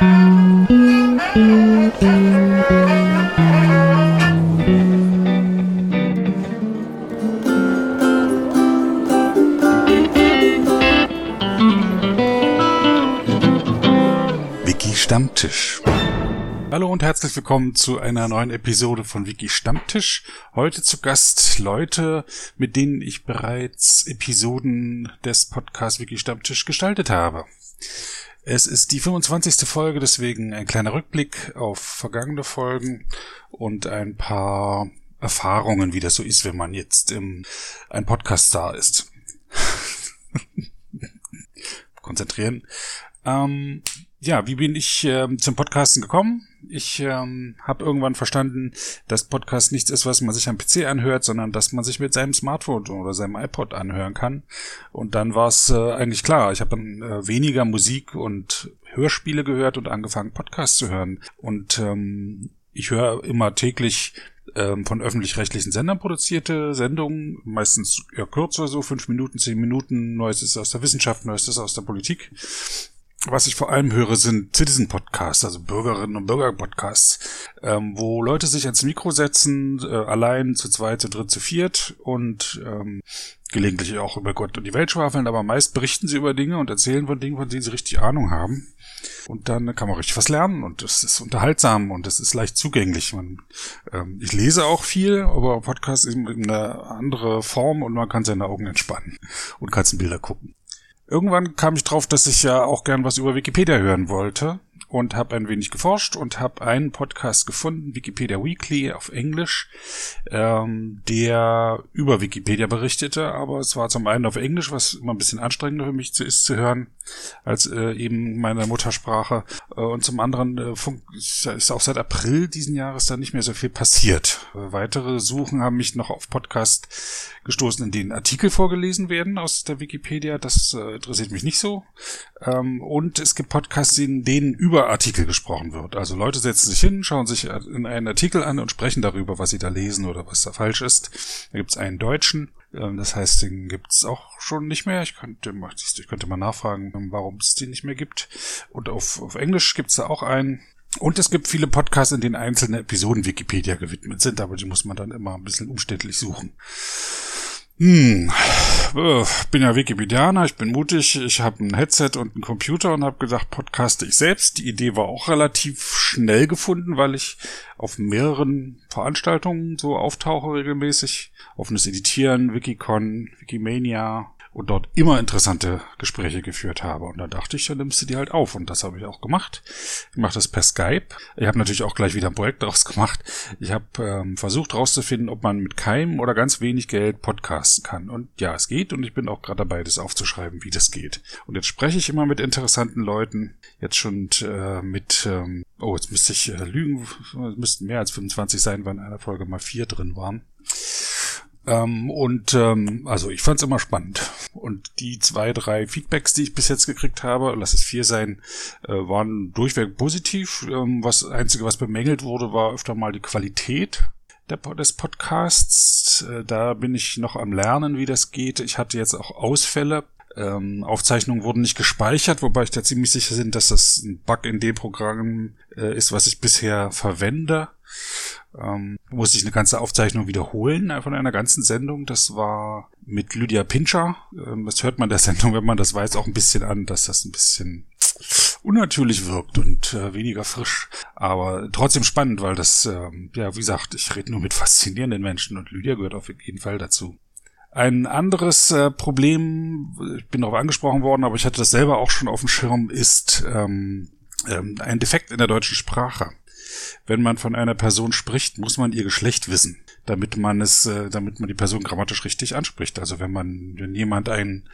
Wiki Stammtisch. Hallo und herzlich willkommen zu einer neuen Episode von Wiki Stammtisch. Heute zu Gast Leute, mit denen ich bereits Episoden des Podcasts Wiki Stammtisch gestaltet habe. Es ist die 25. Folge, deswegen ein kleiner Rückblick auf vergangene Folgen und ein paar Erfahrungen, wie das so ist, wenn man jetzt im, ein Podcast-Star ist. Konzentrieren. Ähm, ja, wie bin ich ähm, zum Podcasten gekommen? Ich ähm, habe irgendwann verstanden, dass Podcast nichts ist, was man sich am PC anhört, sondern dass man sich mit seinem Smartphone oder seinem iPod anhören kann. Und dann war es äh, eigentlich klar. Ich habe dann äh, weniger Musik und Hörspiele gehört und angefangen, Podcasts zu hören. Und ähm, ich höre immer täglich ähm, von öffentlich-rechtlichen Sendern produzierte Sendungen, meistens eher kürzer, so fünf Minuten, zehn Minuten, Neuestes aus der Wissenschaft, Neuestes aus der Politik was ich vor allem höre, sind Citizen Podcasts, also Bürgerinnen und Bürger Podcasts, ähm, wo Leute sich ans Mikro setzen, äh, allein zu zweit, zu dritt, zu viert und ähm, gelegentlich auch über Gott und die Welt schwafeln, aber meist berichten sie über Dinge und erzählen von Dingen, von denen sie richtig Ahnung haben. Und dann kann man richtig was lernen und es ist unterhaltsam und es ist leicht zugänglich. Man, ähm, ich lese auch viel, aber Podcast ist in eine andere Form und man kann seine Augen entspannen und Katzenbilder gucken. Irgendwann kam ich drauf, dass ich ja auch gern was über Wikipedia hören wollte und habe ein wenig geforscht und habe einen Podcast gefunden, Wikipedia Weekly auf Englisch, ähm, der über Wikipedia berichtete, aber es war zum einen auf Englisch, was immer ein bisschen anstrengender für mich ist zu hören, als äh, eben meine Muttersprache. Äh, und zum anderen äh, ist auch seit April diesen Jahres da nicht mehr so viel passiert. Äh, weitere Suchen haben mich noch auf Podcast gestoßen, in denen Artikel vorgelesen werden aus der Wikipedia. Das äh, interessiert mich nicht so. Ähm, und es gibt Podcasts, in denen über Artikel gesprochen wird. Also Leute setzen sich hin, schauen sich in einen Artikel an und sprechen darüber, was sie da lesen oder was da falsch ist. Da gibt es einen Deutschen, ähm, das heißt, den gibt's auch schon nicht mehr. Ich könnte, ich könnte mal nachfragen, warum es den nicht mehr gibt. Und auf, auf Englisch gibt's da auch einen. Und es gibt viele Podcasts, in denen einzelne Episoden Wikipedia gewidmet sind, aber die muss man dann immer ein bisschen umständlich suchen. Hm, bin ja Wikipedianer, ich bin mutig, ich habe ein Headset und einen Computer und habe gedacht, podcaste ich selbst. Die Idee war auch relativ schnell gefunden, weil ich auf mehreren Veranstaltungen so auftauche regelmäßig. Offenes Editieren, Wikicon, Wikimania, und dort immer interessante Gespräche geführt habe. Und da dachte ich, dann nimmst du die halt auf. Und das habe ich auch gemacht. Ich mache das per Skype. Ich habe natürlich auch gleich wieder ein Projekt daraus gemacht. Ich habe ähm, versucht herauszufinden, ob man mit keinem oder ganz wenig Geld podcasten kann. Und ja, es geht. Und ich bin auch gerade dabei, das aufzuschreiben, wie das geht. Und jetzt spreche ich immer mit interessanten Leuten. Jetzt schon äh, mit, ähm, oh, jetzt müsste ich äh, lügen. Es müssten mehr als 25 sein, weil in einer Folge mal vier drin waren. Ähm, und ähm, also ich fand es immer spannend. Und die zwei, drei Feedbacks, die ich bis jetzt gekriegt habe, lass es vier sein, äh, waren durchweg positiv. Ähm, was Einzige, was bemängelt wurde, war öfter mal die Qualität der, des Podcasts. Äh, da bin ich noch am Lernen, wie das geht. Ich hatte jetzt auch Ausfälle. Ähm, Aufzeichnungen wurden nicht gespeichert, wobei ich da ziemlich sicher bin, dass das ein Bug in dem Programm äh, ist, was ich bisher verwende ähm, musste ich eine ganze Aufzeichnung wiederholen äh, von einer ganzen Sendung. Das war mit Lydia Pinscher. Ähm, das hört man der Sendung, wenn man das weiß, auch ein bisschen an, dass das ein bisschen unnatürlich wirkt und äh, weniger frisch. Aber trotzdem spannend, weil das, ähm, ja, wie gesagt, ich rede nur mit faszinierenden Menschen und Lydia gehört auf jeden Fall dazu. Ein anderes äh, Problem, ich bin darauf angesprochen worden, aber ich hatte das selber auch schon auf dem Schirm, ist ähm, ähm, ein Defekt in der deutschen Sprache wenn man von einer Person spricht, muss man ihr Geschlecht wissen, damit man es, äh, damit man die Person grammatisch richtig anspricht. Also wenn man, wenn jemand ein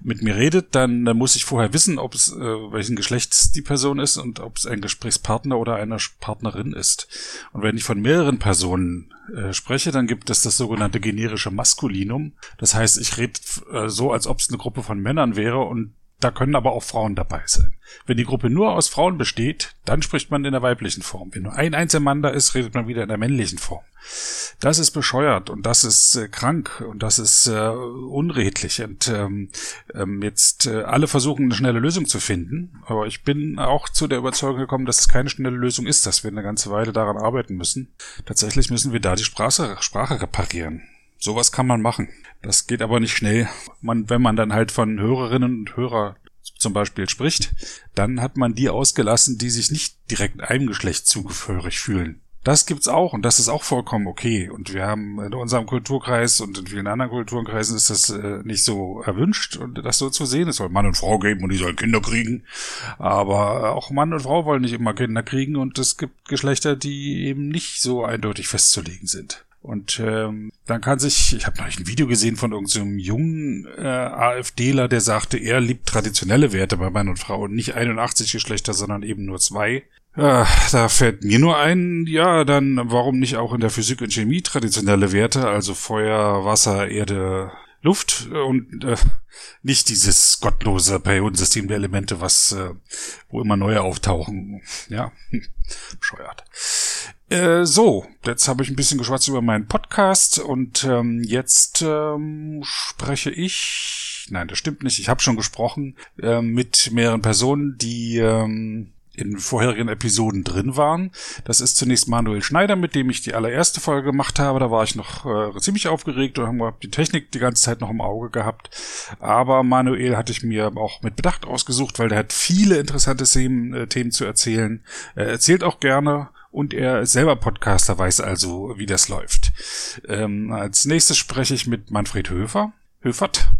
mit mir redet, dann, dann muss ich vorher wissen, ob es äh, welchen Geschlechts die Person ist und ob es ein Gesprächspartner oder eine Partnerin ist. Und wenn ich von mehreren Personen äh, spreche, dann gibt es das sogenannte generische Maskulinum. Das heißt, ich rede äh, so, als ob es eine Gruppe von Männern wäre und Da können aber auch Frauen dabei sein. Wenn die Gruppe nur aus Frauen besteht, dann spricht man in der weiblichen Form. Wenn nur ein einziger Mann da ist, redet man wieder in der männlichen Form. Das ist bescheuert und das ist äh, krank und das ist äh, unredlich. Und ähm, ähm, jetzt äh, alle versuchen eine schnelle Lösung zu finden, aber ich bin auch zu der Überzeugung gekommen, dass es keine schnelle Lösung ist, dass wir eine ganze Weile daran arbeiten müssen. Tatsächlich müssen wir da die Sprache, Sprache reparieren. Sowas kann man machen. Das geht aber nicht schnell. Man, wenn man dann halt von Hörerinnen und Hörer zum Beispiel spricht, dann hat man die ausgelassen, die sich nicht direkt einem Geschlecht zugehörig fühlen. Das gibt's auch und das ist auch vollkommen okay. Und wir haben in unserem Kulturkreis und in vielen anderen Kulturkreisen ist das äh, nicht so erwünscht und das so zu sehen. Es soll Mann und Frau geben und die sollen Kinder kriegen. Aber auch Mann und Frau wollen nicht immer Kinder kriegen und es gibt Geschlechter, die eben nicht so eindeutig festzulegen sind. Und ähm, dann kann sich, ich habe noch ein Video gesehen von irgendeinem so jungen äh, AfDler, der sagte, er liebt traditionelle Werte bei Mann und Frau und nicht 81 Geschlechter, sondern eben nur zwei. Ja, da fällt mir nur ein, ja, dann warum nicht auch in der Physik und Chemie traditionelle Werte, also Feuer, Wasser, Erde, Luft und äh, nicht dieses gottlose Periodensystem der Elemente, was äh, wo immer neue auftauchen. Ja, bescheuert. Äh, so, jetzt habe ich ein bisschen geschwatzt über meinen Podcast und ähm, jetzt ähm, spreche ich. Nein, das stimmt nicht. Ich habe schon gesprochen äh, mit mehreren Personen, die ähm, in vorherigen Episoden drin waren. Das ist zunächst Manuel Schneider, mit dem ich die allererste Folge gemacht habe. Da war ich noch äh, ziemlich aufgeregt und habe die Technik die ganze Zeit noch im Auge gehabt. Aber Manuel hatte ich mir auch mit Bedacht ausgesucht, weil der hat viele interessante Themen, äh, Themen zu erzählen. Er erzählt auch gerne und er selber Podcaster, weiß also, wie das läuft. Ähm, als nächstes spreche ich mit Manfred Höfer. Höfert,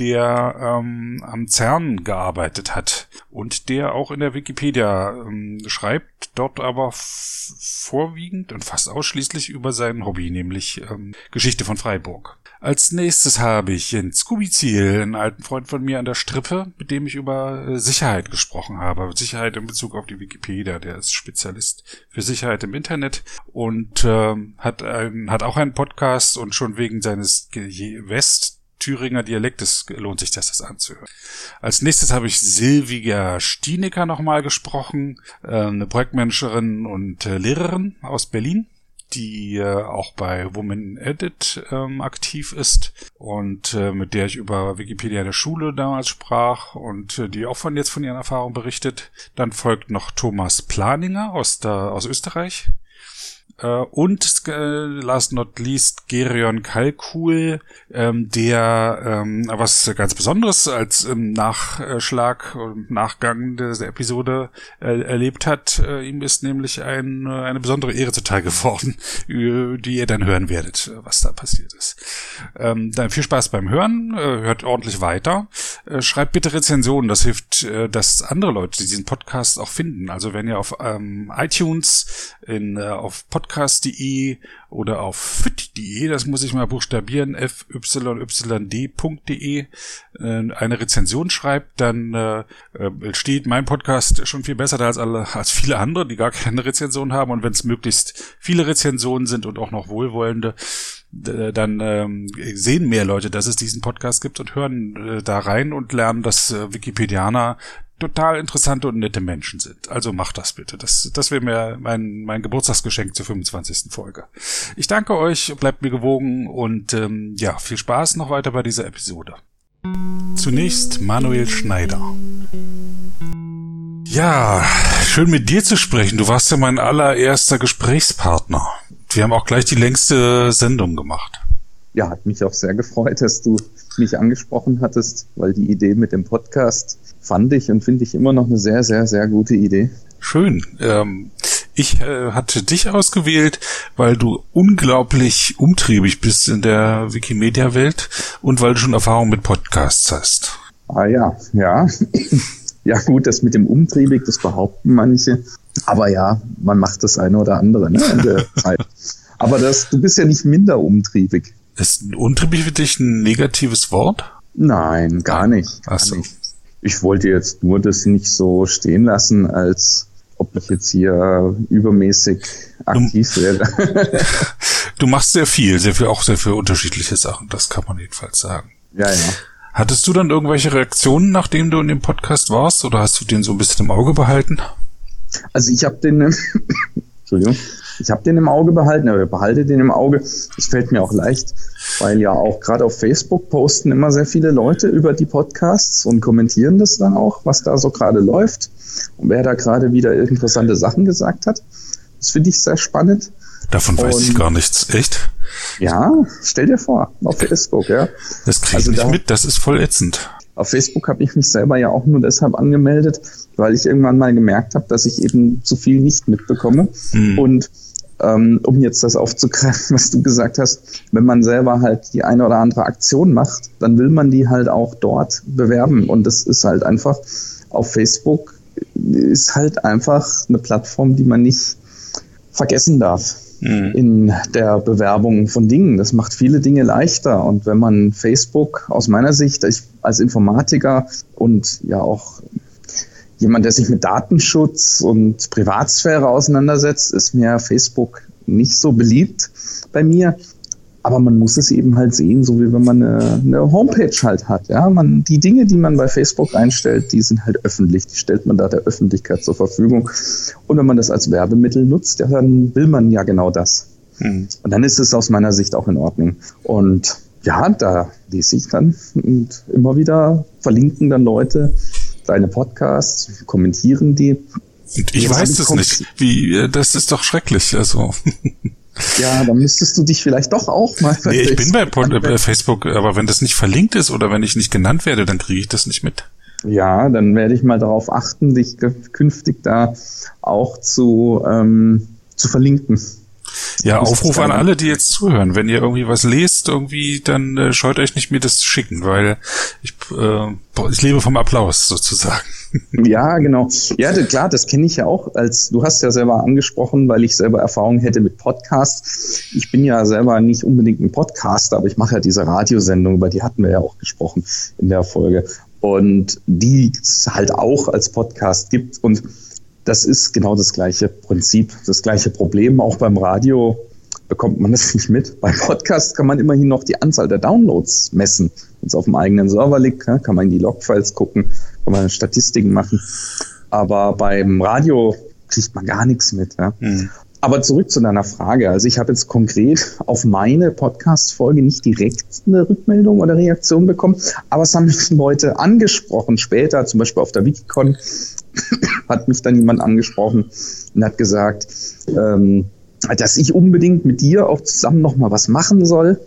der ähm, am CERN gearbeitet hat und der auch in der Wikipedia ähm, schreibt, dort aber vorwiegend und fast ausschließlich über sein Hobby, nämlich ähm, Geschichte von Freiburg. Als nächstes habe ich Jens Kubiziel, einen alten Freund von mir an der Strippe, mit dem ich über äh, Sicherheit gesprochen habe. Sicherheit in Bezug auf die Wikipedia, der ist Spezialist für Sicherheit im Internet und äh, hat, ein, hat auch einen Podcast und schon wegen seines West Thüringer Dialektes lohnt sich das, das anzuhören. Als nächstes habe ich Silvia Stienecker nochmal gesprochen, äh, eine Projektmanagerin und äh, Lehrerin aus Berlin die äh, auch bei Woman Edit ähm, aktiv ist und äh, mit der ich über Wikipedia der Schule damals sprach und äh, die auch von jetzt von ihren Erfahrungen berichtet. Dann folgt noch Thomas Planinger aus, der, aus Österreich, und äh, last not least Gerion Kalkul, ähm, der ähm, was ganz Besonderes als ähm, Nachschlag und Nachgang der Episode äh, erlebt hat. Äh, ihm ist nämlich ein, äh, eine besondere Ehre zuteil geworden, die ihr dann hören werdet, äh, was da passiert ist. Dann viel Spaß beim Hören, äh, hört ordentlich weiter. Äh, schreibt bitte Rezensionen, das hilft, äh, dass andere Leute diesen Podcast auch finden. Also wenn ihr auf iTunes, in, äh, auf Podcast podcast.de oder auf fit.de, das muss ich mal buchstabieren, fyyd.de, äh, eine Rezension schreibt, dann äh, äh, steht mein Podcast schon viel besser da als alle, als viele andere, die gar keine Rezension haben. Und wenn es möglichst viele Rezensionen sind und auch noch wohlwollende, dann ähm, sehen mehr Leute, dass es diesen Podcast gibt und hören äh, da rein und lernen, dass äh, Wikipedianer total interessante und nette Menschen sind. Also macht das bitte. Das, das wäre mir mein, mein Geburtstagsgeschenk zur 25. Folge. Ich danke euch, bleibt mir gewogen und ähm, ja, viel Spaß noch weiter bei dieser Episode. Zunächst Manuel Schneider. Ja, schön mit dir zu sprechen. Du warst ja mein allererster Gesprächspartner. Wir haben auch gleich die längste Sendung gemacht. Ja, hat mich auch sehr gefreut, dass du mich angesprochen hattest, weil die Idee mit dem Podcast fand ich und finde ich immer noch eine sehr, sehr, sehr gute Idee. Schön. Ähm, ich äh, hatte dich ausgewählt, weil du unglaublich umtriebig bist in der Wikimedia-Welt und weil du schon Erfahrung mit Podcasts hast. Ah ja, ja. ja gut, das mit dem umtriebig, das behaupten manche. Aber ja, man macht das eine oder andere ne, in der Zeit. Aber das, du bist ja nicht minder umtriebig. Ist untriebig für dich ein negatives Wort? Nein, gar nicht. Gar so. nicht. Ich wollte jetzt nur das nicht so stehen lassen, als ob ich jetzt hier übermäßig aktiv du, wäre. du machst sehr viel, sehr viel, auch sehr viele unterschiedliche Sachen, das kann man jedenfalls sagen. Ja, ja. Hattest du dann irgendwelche Reaktionen, nachdem du in dem Podcast warst, oder hast du den so ein bisschen im Auge behalten? Also ich habe den, Entschuldigung, ich habe den im Auge behalten, aber behalte den im Auge. Das fällt mir auch leicht, weil ja auch gerade auf Facebook posten immer sehr viele Leute über die Podcasts und kommentieren das dann auch, was da so gerade läuft und wer da gerade wieder interessante Sachen gesagt hat. Das finde ich sehr spannend. Davon weiß und, ich gar nichts. Echt? Ja, stell dir vor, auf Facebook, ja. Das kriege ich also nicht da, mit, das ist voll ätzend. Auf Facebook habe ich mich selber ja auch nur deshalb angemeldet, weil ich irgendwann mal gemerkt habe, dass ich eben zu viel nicht mitbekomme. Hm. Und ähm, um jetzt das aufzugreifen, was du gesagt hast, wenn man selber halt die eine oder andere Aktion macht, dann will man die halt auch dort bewerben. Und das ist halt einfach auf Facebook ist halt einfach eine Plattform, die man nicht vergessen darf mhm. in der Bewerbung von Dingen. Das macht viele Dinge leichter. Und wenn man Facebook aus meiner Sicht ich, als Informatiker und ja auch jemand, der sich mit Datenschutz und Privatsphäre auseinandersetzt, ist mir Facebook nicht so beliebt bei mir. Aber man muss es eben halt sehen, so wie wenn man eine, eine, Homepage halt hat. Ja, man, die Dinge, die man bei Facebook einstellt, die sind halt öffentlich. Die stellt man da der Öffentlichkeit zur Verfügung. Und wenn man das als Werbemittel nutzt, ja, dann will man ja genau das. Mhm. Und dann ist es aus meiner Sicht auch in Ordnung. Und ja, da lese ich dann und immer wieder verlinken dann Leute deine Podcasts, kommentieren die. Und ich weiß es nicht. Wie, äh, das ist doch schrecklich. Also. Ja, dann müsstest du dich vielleicht doch auch mal. Nee, ich bin bei, bei Facebook, aber wenn das nicht verlinkt ist oder wenn ich nicht genannt werde, dann kriege ich das nicht mit. Ja, dann werde ich mal darauf achten, dich künftig da auch zu, ähm, zu verlinken. Ja, Aufruf an alle, die jetzt zuhören. Wenn ihr irgendwie was lest, irgendwie, dann äh, scheut euch nicht, mir das zu schicken, weil ich, äh, ich lebe vom Applaus sozusagen. Ja, genau. Ja, klar, das kenne ich ja auch. Als du hast ja selber angesprochen, weil ich selber Erfahrung hätte mit Podcasts. Ich bin ja selber nicht unbedingt ein Podcaster, aber ich mache ja diese Radiosendung, über die hatten wir ja auch gesprochen in der Folge. Und die es halt auch als Podcast gibt. Und das ist genau das gleiche Prinzip, das gleiche Problem. Auch beim Radio bekommt man das nicht mit. Beim Podcast kann man immerhin noch die Anzahl der Downloads messen. Wenn es auf dem eigenen Server liegt, kann man in die Logfiles gucken, kann man Statistiken machen. Aber beim Radio kriegt man gar nichts mit. Ja. Mhm. Aber zurück zu deiner Frage. Also ich habe jetzt konkret auf meine Podcast-Folge nicht direkt eine Rückmeldung oder Reaktion bekommen, aber es haben mich Leute angesprochen später, zum Beispiel auf der Wikicon hat mich dann jemand angesprochen und hat gesagt, ähm, dass ich unbedingt mit dir auch zusammen noch mal was machen soll.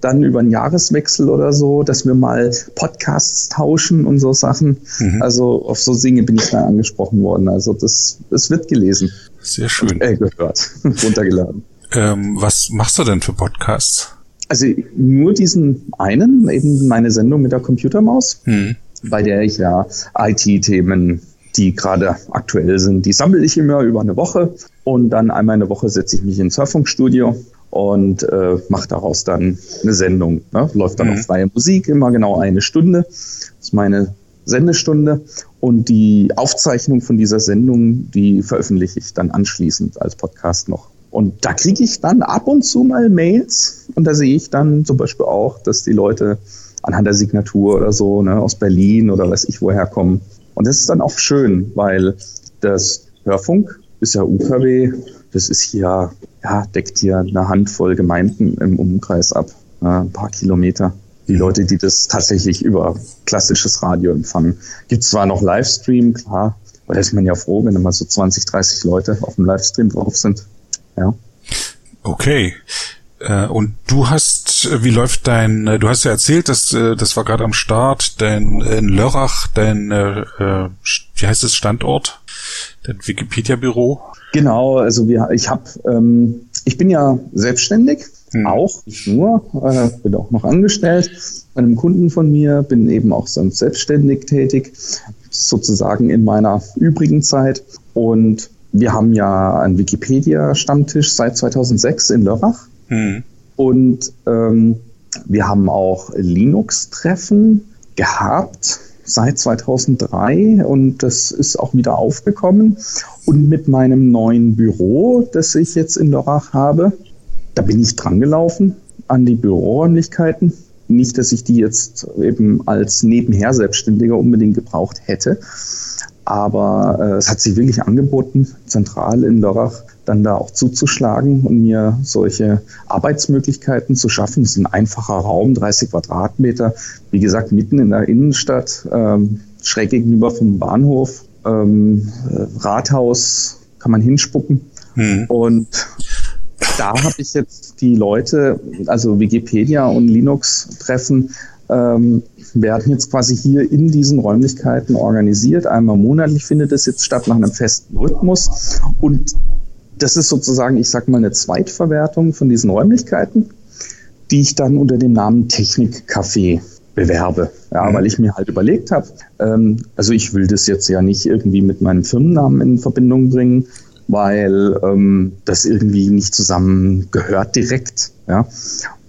Dann über einen Jahreswechsel oder so, dass wir mal Podcasts tauschen und so Sachen. Mhm. Also auf so Dinge bin ich da angesprochen worden. Also das, das wird gelesen. Sehr schön. Äh, gehört, runtergeladen. Ähm, was machst du denn für Podcasts? Also nur diesen einen, eben meine Sendung mit der Computermaus, mhm. bei der ich ja IT-Themen die gerade aktuell sind. Die sammle ich immer über eine Woche und dann einmal eine Woche setze ich mich ins Surffunkstudio und äh, mache daraus dann eine Sendung. Ne? Läuft dann mhm. auf freie Musik, immer genau eine Stunde. Das ist meine Sendestunde und die Aufzeichnung von dieser Sendung, die veröffentliche ich dann anschließend als Podcast noch. Und da kriege ich dann ab und zu mal Mails und da sehe ich dann zum Beispiel auch, dass die Leute anhand der Signatur oder so ne, aus Berlin oder weiß ich woher kommen und das ist dann auch schön, weil das Hörfunk ist ja UKW, das ist hier, ja, deckt hier eine Handvoll Gemeinden im Umkreis ab, ein paar Kilometer. Die Leute, die das tatsächlich über klassisches Radio empfangen. Gibt zwar noch Livestream, klar, aber da ist man ja froh, wenn immer so 20, 30 Leute auf dem Livestream drauf sind. Ja. Okay. Äh, und du hast, wie läuft dein, äh, du hast ja erzählt, dass äh, das war gerade am Start, dein in Lörrach, dein, äh, wie heißt es, Standort, dein Wikipedia-Büro? Genau, also wir, ich habe, ähm, ich bin ja selbstständig, hm. auch nicht nur, äh, bin auch noch angestellt bei einem Kunden von mir, bin eben auch sonst selbstständig tätig, sozusagen in meiner übrigen Zeit und wir haben ja einen Wikipedia-Stammtisch seit 2006 in Lörrach Mhm. Und ähm, wir haben auch Linux-Treffen gehabt seit 2003 und das ist auch wieder aufgekommen. Und mit meinem neuen Büro, das ich jetzt in Lörrach habe, da bin ich dran gelaufen an die Büroräumlichkeiten. nicht, dass ich die jetzt eben als nebenher Selbstständiger unbedingt gebraucht hätte. Aber äh, es hat sich wirklich angeboten, zentral in Lörrach dann da auch zuzuschlagen und mir solche Arbeitsmöglichkeiten zu schaffen. Es ist ein einfacher Raum, 30 Quadratmeter, wie gesagt, mitten in der Innenstadt, ähm, schräg gegenüber vom Bahnhof, ähm, Rathaus kann man hinspucken. Hm. Und da habe ich jetzt die Leute, also Wikipedia und Linux-Treffen, ähm, werden jetzt quasi hier in diesen Räumlichkeiten organisiert. Einmal monatlich findet es jetzt statt nach einem festen Rhythmus. Und das ist sozusagen, ich sag mal, eine Zweitverwertung von diesen Räumlichkeiten, die ich dann unter dem Namen Technikcafé bewerbe. Ja, mhm. weil ich mir halt überlegt habe, ähm, also ich will das jetzt ja nicht irgendwie mit meinem Firmennamen in Verbindung bringen, weil ähm, das irgendwie nicht zusammen gehört direkt. Ja?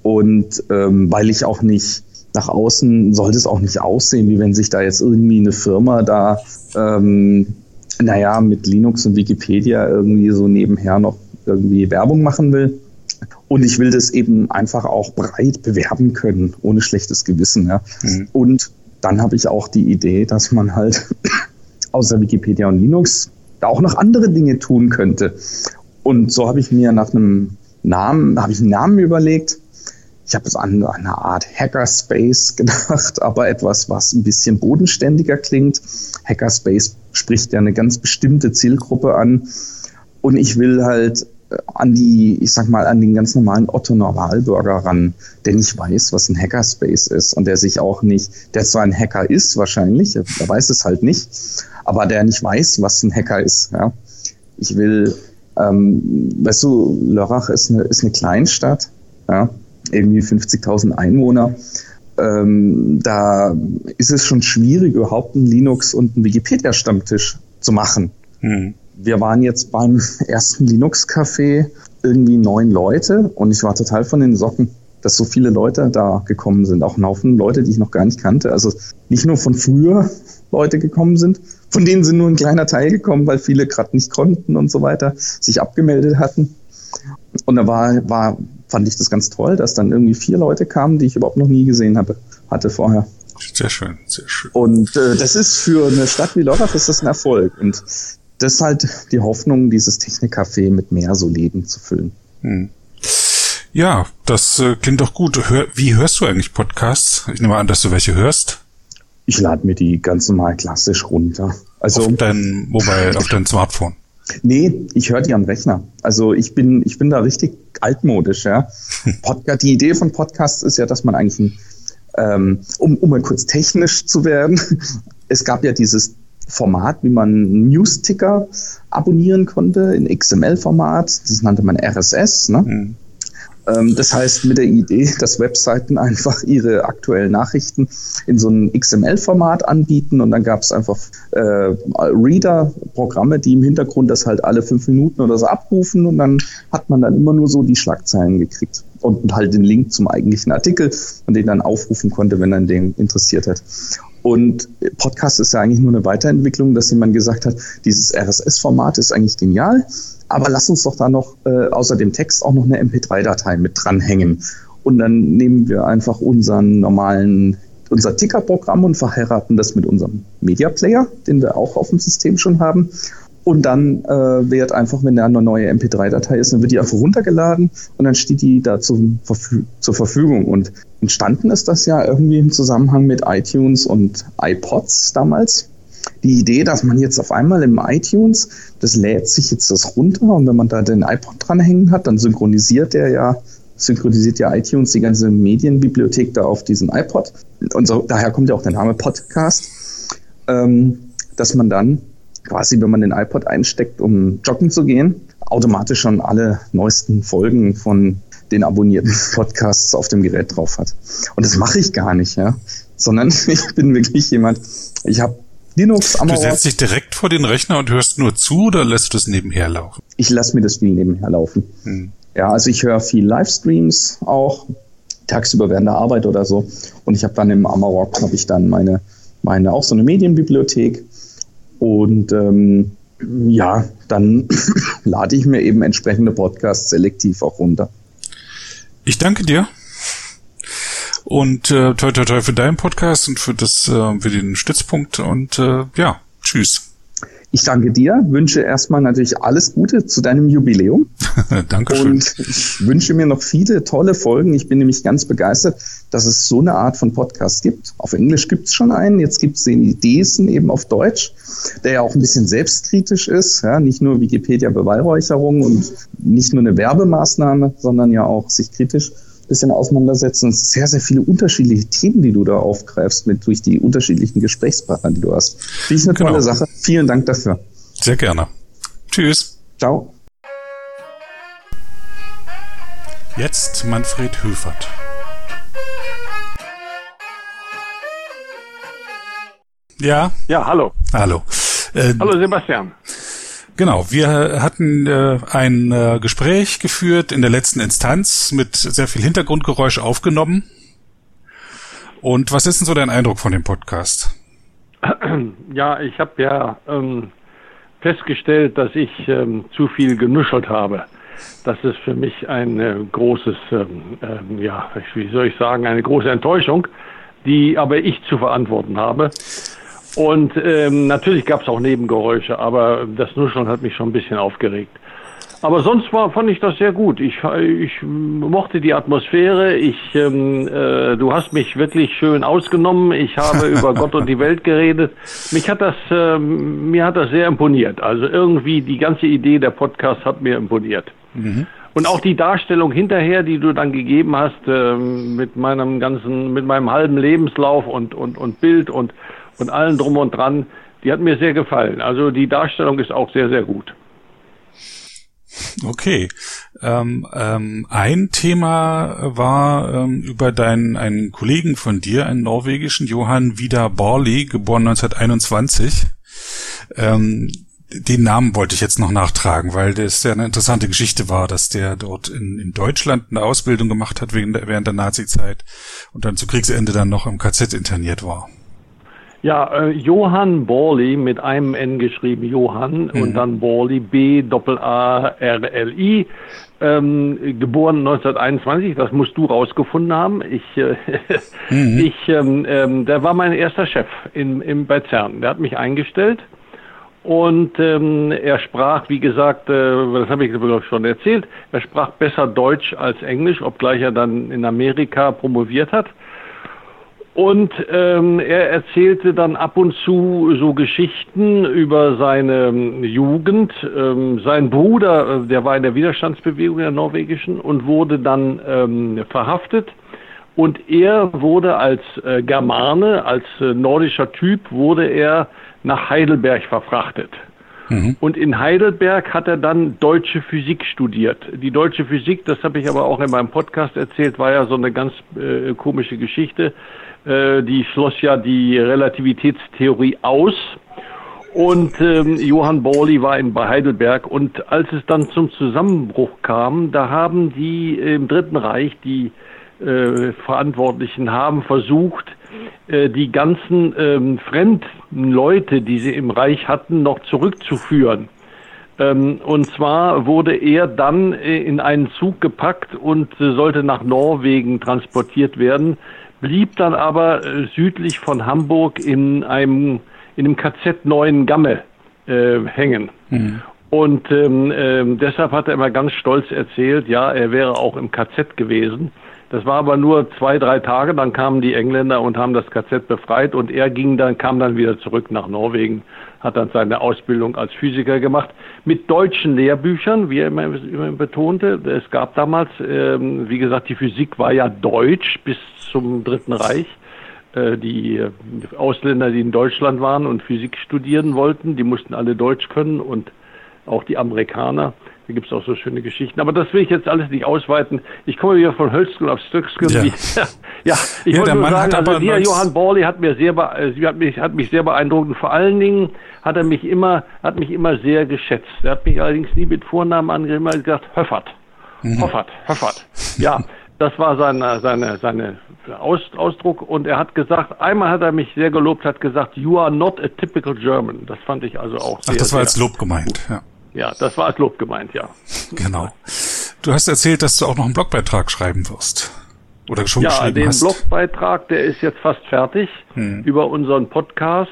Und ähm, weil ich auch nicht nach außen sollte es auch nicht aussehen, wie wenn sich da jetzt irgendwie eine Firma da, ähm, naja, mit Linux und Wikipedia irgendwie so nebenher noch irgendwie Werbung machen will. Und ich will das eben einfach auch breit bewerben können, ohne schlechtes Gewissen. Ja. Mhm. Und dann habe ich auch die Idee, dass man halt außer Wikipedia und Linux da auch noch andere Dinge tun könnte. Und so habe ich mir nach einem Namen, habe ich einen Namen überlegt. Ich habe es an eine Art Hackerspace gedacht, aber etwas, was ein bisschen bodenständiger klingt. Hackerspace spricht ja eine ganz bestimmte Zielgruppe an. Und ich will halt äh, an die, ich sag mal, an den ganz normalen Otto-Normalbürger ran, der nicht weiß, was ein Hackerspace ist und der sich auch nicht, der zwar ein Hacker ist wahrscheinlich, er weiß es halt nicht, aber der nicht weiß, was ein Hacker ist. Ja. Ich will, ähm, weißt du, Lörrach ist eine, ist eine Kleinstadt, ja, irgendwie 50.000 Einwohner. Ähm, da ist es schon schwierig, überhaupt einen Linux- und einen Wikipedia-Stammtisch zu machen. Hm. Wir waren jetzt beim ersten Linux-Café irgendwie neun Leute und ich war total von den Socken dass so viele Leute da gekommen sind. Auch ein Haufen Leute, die ich noch gar nicht kannte. Also nicht nur von früher Leute gekommen sind, von denen sind nur ein kleiner Teil gekommen, weil viele gerade nicht konnten und so weiter, sich abgemeldet hatten. Und da war, war, fand ich das ganz toll, dass dann irgendwie vier Leute kamen, die ich überhaupt noch nie gesehen habe, hatte vorher. Sehr schön, sehr schön. Und äh, das ist für eine Stadt wie Lörrach ist das ein Erfolg. Und das ist halt die Hoffnung, dieses Technikcafé mit mehr so Leben zu füllen. Hm. Ja, das äh, klingt doch gut. Hör, wie hörst du eigentlich Podcasts? Ich nehme an, dass du welche hörst. Ich lade mir die ganz normal klassisch runter. Also auf dein Mobile, auf dein Smartphone. Nee, ich höre die am Rechner. Also ich bin, ich bin da richtig altmodisch, ja. Podcast, die Idee von Podcasts ist ja, dass man eigentlich ein, ähm, um, um mal kurz technisch zu werden, es gab ja dieses Format, wie man News-Ticker abonnieren konnte in XML-Format. Das nannte man RSS. Ne? Mhm. Ähm, das heißt, mit der Idee, dass Webseiten einfach ihre aktuellen Nachrichten in so einem XML-Format anbieten und dann gab es einfach äh, Reader-Programme, die im Hintergrund das halt alle fünf Minuten oder so abrufen und dann hat man dann immer nur so die Schlagzeilen gekriegt und halt den Link zum eigentlichen Artikel und den dann aufrufen konnte, wenn dann den interessiert hat. Und Podcast ist ja eigentlich nur eine Weiterentwicklung, dass jemand gesagt hat, dieses RSS-Format ist eigentlich genial aber lass uns doch da noch äh, außer dem Text auch noch eine MP3-Datei mit dranhängen. Und dann nehmen wir einfach unseren normalen, unser Ticker-Programm und verheiraten das mit unserem Media Player, den wir auch auf dem System schon haben. Und dann äh, wird einfach, wenn da eine neue MP3-Datei ist, dann wird die einfach runtergeladen und dann steht die da zum, zur Verfügung. Und entstanden ist das ja irgendwie im Zusammenhang mit iTunes und iPods damals die Idee, dass man jetzt auf einmal im iTunes, das lädt sich jetzt das runter und wenn man da den iPod dranhängen hat, dann synchronisiert der ja, synchronisiert ja iTunes die ganze Medienbibliothek da auf diesen iPod. Und so, daher kommt ja auch der Name Podcast, ähm, dass man dann quasi, wenn man den iPod einsteckt, um joggen zu gehen, automatisch schon alle neuesten Folgen von den abonnierten Podcasts auf dem Gerät drauf hat. Und das mache ich gar nicht, ja. Sondern ich bin wirklich jemand, ich habe Linux, Amarok. Du setzt dich direkt vor den Rechner und hörst nur zu oder lässt du es nebenher laufen? Ich lasse mir das viel nebenher laufen. Hm. Ja, also ich höre viel Livestreams auch, tagsüber während der Arbeit oder so. Und ich habe dann im Amarok habe ich dann meine, meine auch so eine Medienbibliothek. Und ähm, ja, dann lade ich mir eben entsprechende Podcasts selektiv auch runter. Ich danke dir Und äh, toi toi toi für deinen Podcast und für das äh, für den Stützpunkt und äh, ja, tschüss. Ich danke dir, wünsche erstmal natürlich alles Gute zu deinem Jubiläum. Dankeschön. Und ich wünsche mir noch viele tolle Folgen. Ich bin nämlich ganz begeistert, dass es so eine Art von Podcast gibt. Auf Englisch gibt es schon einen, jetzt gibt es den Idesen eben auf Deutsch, der ja auch ein bisschen selbstkritisch ist. Ja, nicht nur Wikipedia-Beweihräucherung und nicht nur eine Werbemaßnahme, sondern ja auch sich kritisch bisschen auseinandersetzen. Es sind sehr, sehr viele unterschiedliche Themen, die du da aufgreifst mit durch die unterschiedlichen Gesprächspartner, die du hast. Finde ich eine tolle genau. Sache. Vielen Dank dafür. Sehr gerne. Tschüss. Ciao. Jetzt Manfred Höfert. Ja? Ja, hallo. Hallo. Äh, hallo Sebastian. Genau, wir hatten äh, ein äh, Gespräch geführt in der letzten Instanz mit sehr viel Hintergrundgeräusch aufgenommen. Und was ist denn so dein Eindruck von dem Podcast? Ja, ich habe ja ähm, festgestellt, dass ich ähm, zu viel genuschelt habe. Das ist für mich ein äh, großes, ähm, ähm ja, wie soll ich sagen, eine große Enttäuschung, die aber ich zu verantworten habe. Und ähm, natürlich gab es auch Nebengeräusche, aber das Nuscheln hat mich schon ein bisschen aufgeregt. Aber sonst war, fand ich das sehr gut. Ich, ich mochte die Atmosphäre. Ich, ähm, äh, du hast mich wirklich schön ausgenommen. Ich habe über Gott und die Welt geredet. Mich hat das, ähm, mir hat das sehr imponiert. Also irgendwie die ganze Idee der Podcast hat mir imponiert. Mhm. Und auch die Darstellung hinterher, die du dann gegeben hast, ähm, mit meinem ganzen, mit meinem halben Lebenslauf und, und, und Bild und und allen drum und dran, die hat mir sehr gefallen. Also die Darstellung ist auch sehr, sehr gut. Okay. Ähm, ähm, ein Thema war ähm, über deinen einen Kollegen von dir, einen norwegischen Johann Vida Borli, geboren 1921. Ähm, den Namen wollte ich jetzt noch nachtragen, weil das ja eine interessante Geschichte war, dass der dort in, in Deutschland eine Ausbildung gemacht hat während der, während der Nazi-Zeit und dann zu Kriegsende dann noch im KZ interniert war. Ja, äh, Johann Borli mit einem N geschrieben, Johann mhm. und dann Borli, B Doppel A R L I, ähm, geboren 1921. Das musst du rausgefunden haben. Ich, äh, mhm. ich, ähm, ähm, der war mein erster Chef in, in bei CERN. Der hat mich eingestellt. Und ähm, er sprach, wie gesagt, äh, das habe ich glaube ich schon erzählt, er sprach besser Deutsch als Englisch, obgleich er dann in Amerika promoviert hat. Und ähm, er erzählte dann ab und zu so Geschichten über seine ähm, Jugend. Ähm, sein Bruder, äh, der war in der Widerstandsbewegung der norwegischen und wurde dann ähm, verhaftet. Und er wurde als äh, Germane, als äh, nordischer Typ, wurde er nach Heidelberg verfrachtet. Mhm. Und in Heidelberg hat er dann deutsche Physik studiert. Die deutsche Physik, das habe ich aber auch in meinem Podcast erzählt, war ja so eine ganz äh, komische Geschichte. Äh, die schloss ja die Relativitätstheorie aus. Und ähm, Johann Borli war in Heidelberg und als es dann zum Zusammenbruch kam, da haben die im Dritten Reich, die äh, Verantwortlichen haben versucht, äh, die ganzen ähm, fremden Leute, die sie im Reich hatten, noch zurückzuführen. Ähm, und zwar wurde er dann äh, in einen Zug gepackt und äh, sollte nach Norwegen transportiert werden blieb dann aber äh, südlich von Hamburg in einem in dem KZ Neuen Gamme äh, hängen. Mhm. Und ähm, äh, deshalb hat er immer ganz stolz erzählt, ja, er wäre auch im KZ gewesen. Das war aber nur zwei, drei Tage, dann kamen die Engländer und haben das KZ befreit und er ging dann, kam dann wieder zurück nach Norwegen, hat dann seine Ausbildung als Physiker gemacht, mit deutschen Lehrbüchern, wie er immer, immer betonte. Es gab damals, ähm, wie gesagt, die Physik war ja deutsch bis zum Dritten Reich. Äh, die Ausländer, die in Deutschland waren und Physik studieren wollten, die mussten alle Deutsch können und auch die Amerikaner. Da gibt es auch so schöne Geschichten. Aber das will ich jetzt alles nicht ausweiten. Ich komme wieder von Hölzgen auf Stöcksken. Ja. ja, ich ja, wollte nur sagen, also dieser Johann Borley hat mir sehr, äh, hat mich, hat mich sehr beeindruckt. Und vor allen Dingen hat er mich immer, hat mich immer sehr geschätzt. Er hat mich allerdings nie mit Vornamen angeredet, er hat gesagt, Höffert. Mhm. Hoffert, Höffert. Ja, das war seine, seine, seine Aus, Ausdruck. Und er hat gesagt, einmal hat er mich sehr gelobt, hat gesagt, you are not a typical German. Das fand ich also auch sehr, Ach, das war als Lob gemeint, ja. Ja, das war als Lob gemeint, ja. Genau. Du hast erzählt, dass du auch noch einen Blogbeitrag schreiben wirst. Oder schon ja, geschrieben den hast? Blogbeitrag, der ist jetzt fast fertig Hm. über unseren Podcast.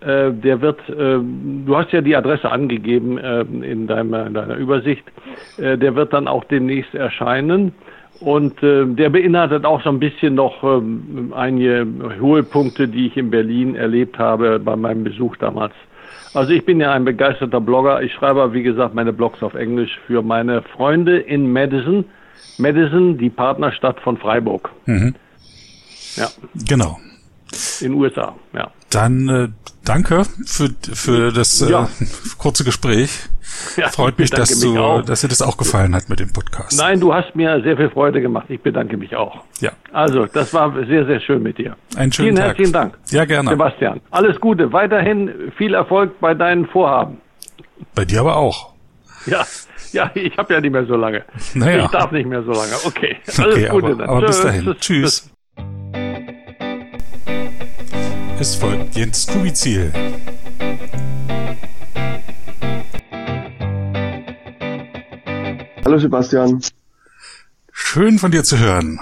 Äh, der wird, äh, du hast ja die Adresse angegeben äh, in, deiner, in deiner Übersicht. Äh, der wird dann auch demnächst erscheinen. Und äh, der beinhaltet auch so ein bisschen noch ähm, einige hohe Punkte, die ich in Berlin erlebt habe bei meinem Besuch damals. Also ich bin ja ein begeisterter Blogger. Ich schreibe, wie gesagt, meine Blogs auf Englisch für meine Freunde in Madison. Madison, die Partnerstadt von Freiburg. Mhm. Ja, Genau. in USA. Ja. Dann äh, danke für, für das äh, Ja. kurze Gespräch. Ja, Freut mich, dass, mich du, auch. dass dir das auch gefallen hat mit dem Podcast. Nein, du hast mir sehr viel Freude gemacht. Ich bedanke mich auch. Ja, Also, das war sehr, sehr schön mit dir. einen schönen Vielen Tag. herzlichen Dank. Ja, gerne. Sebastian. Alles Gute. Weiterhin viel Erfolg bei deinen Vorhaben. Bei dir aber auch. Ja, ja, ich habe ja nicht mehr so lange. Naja. Ich darf nicht mehr so lange. Okay. Alles Okay, Gute aber, dann. aber bis Tschüss. dahin. Tschüss. Es folgt Jens Kubizil. Hallo Sebastian. Schön von dir zu hören.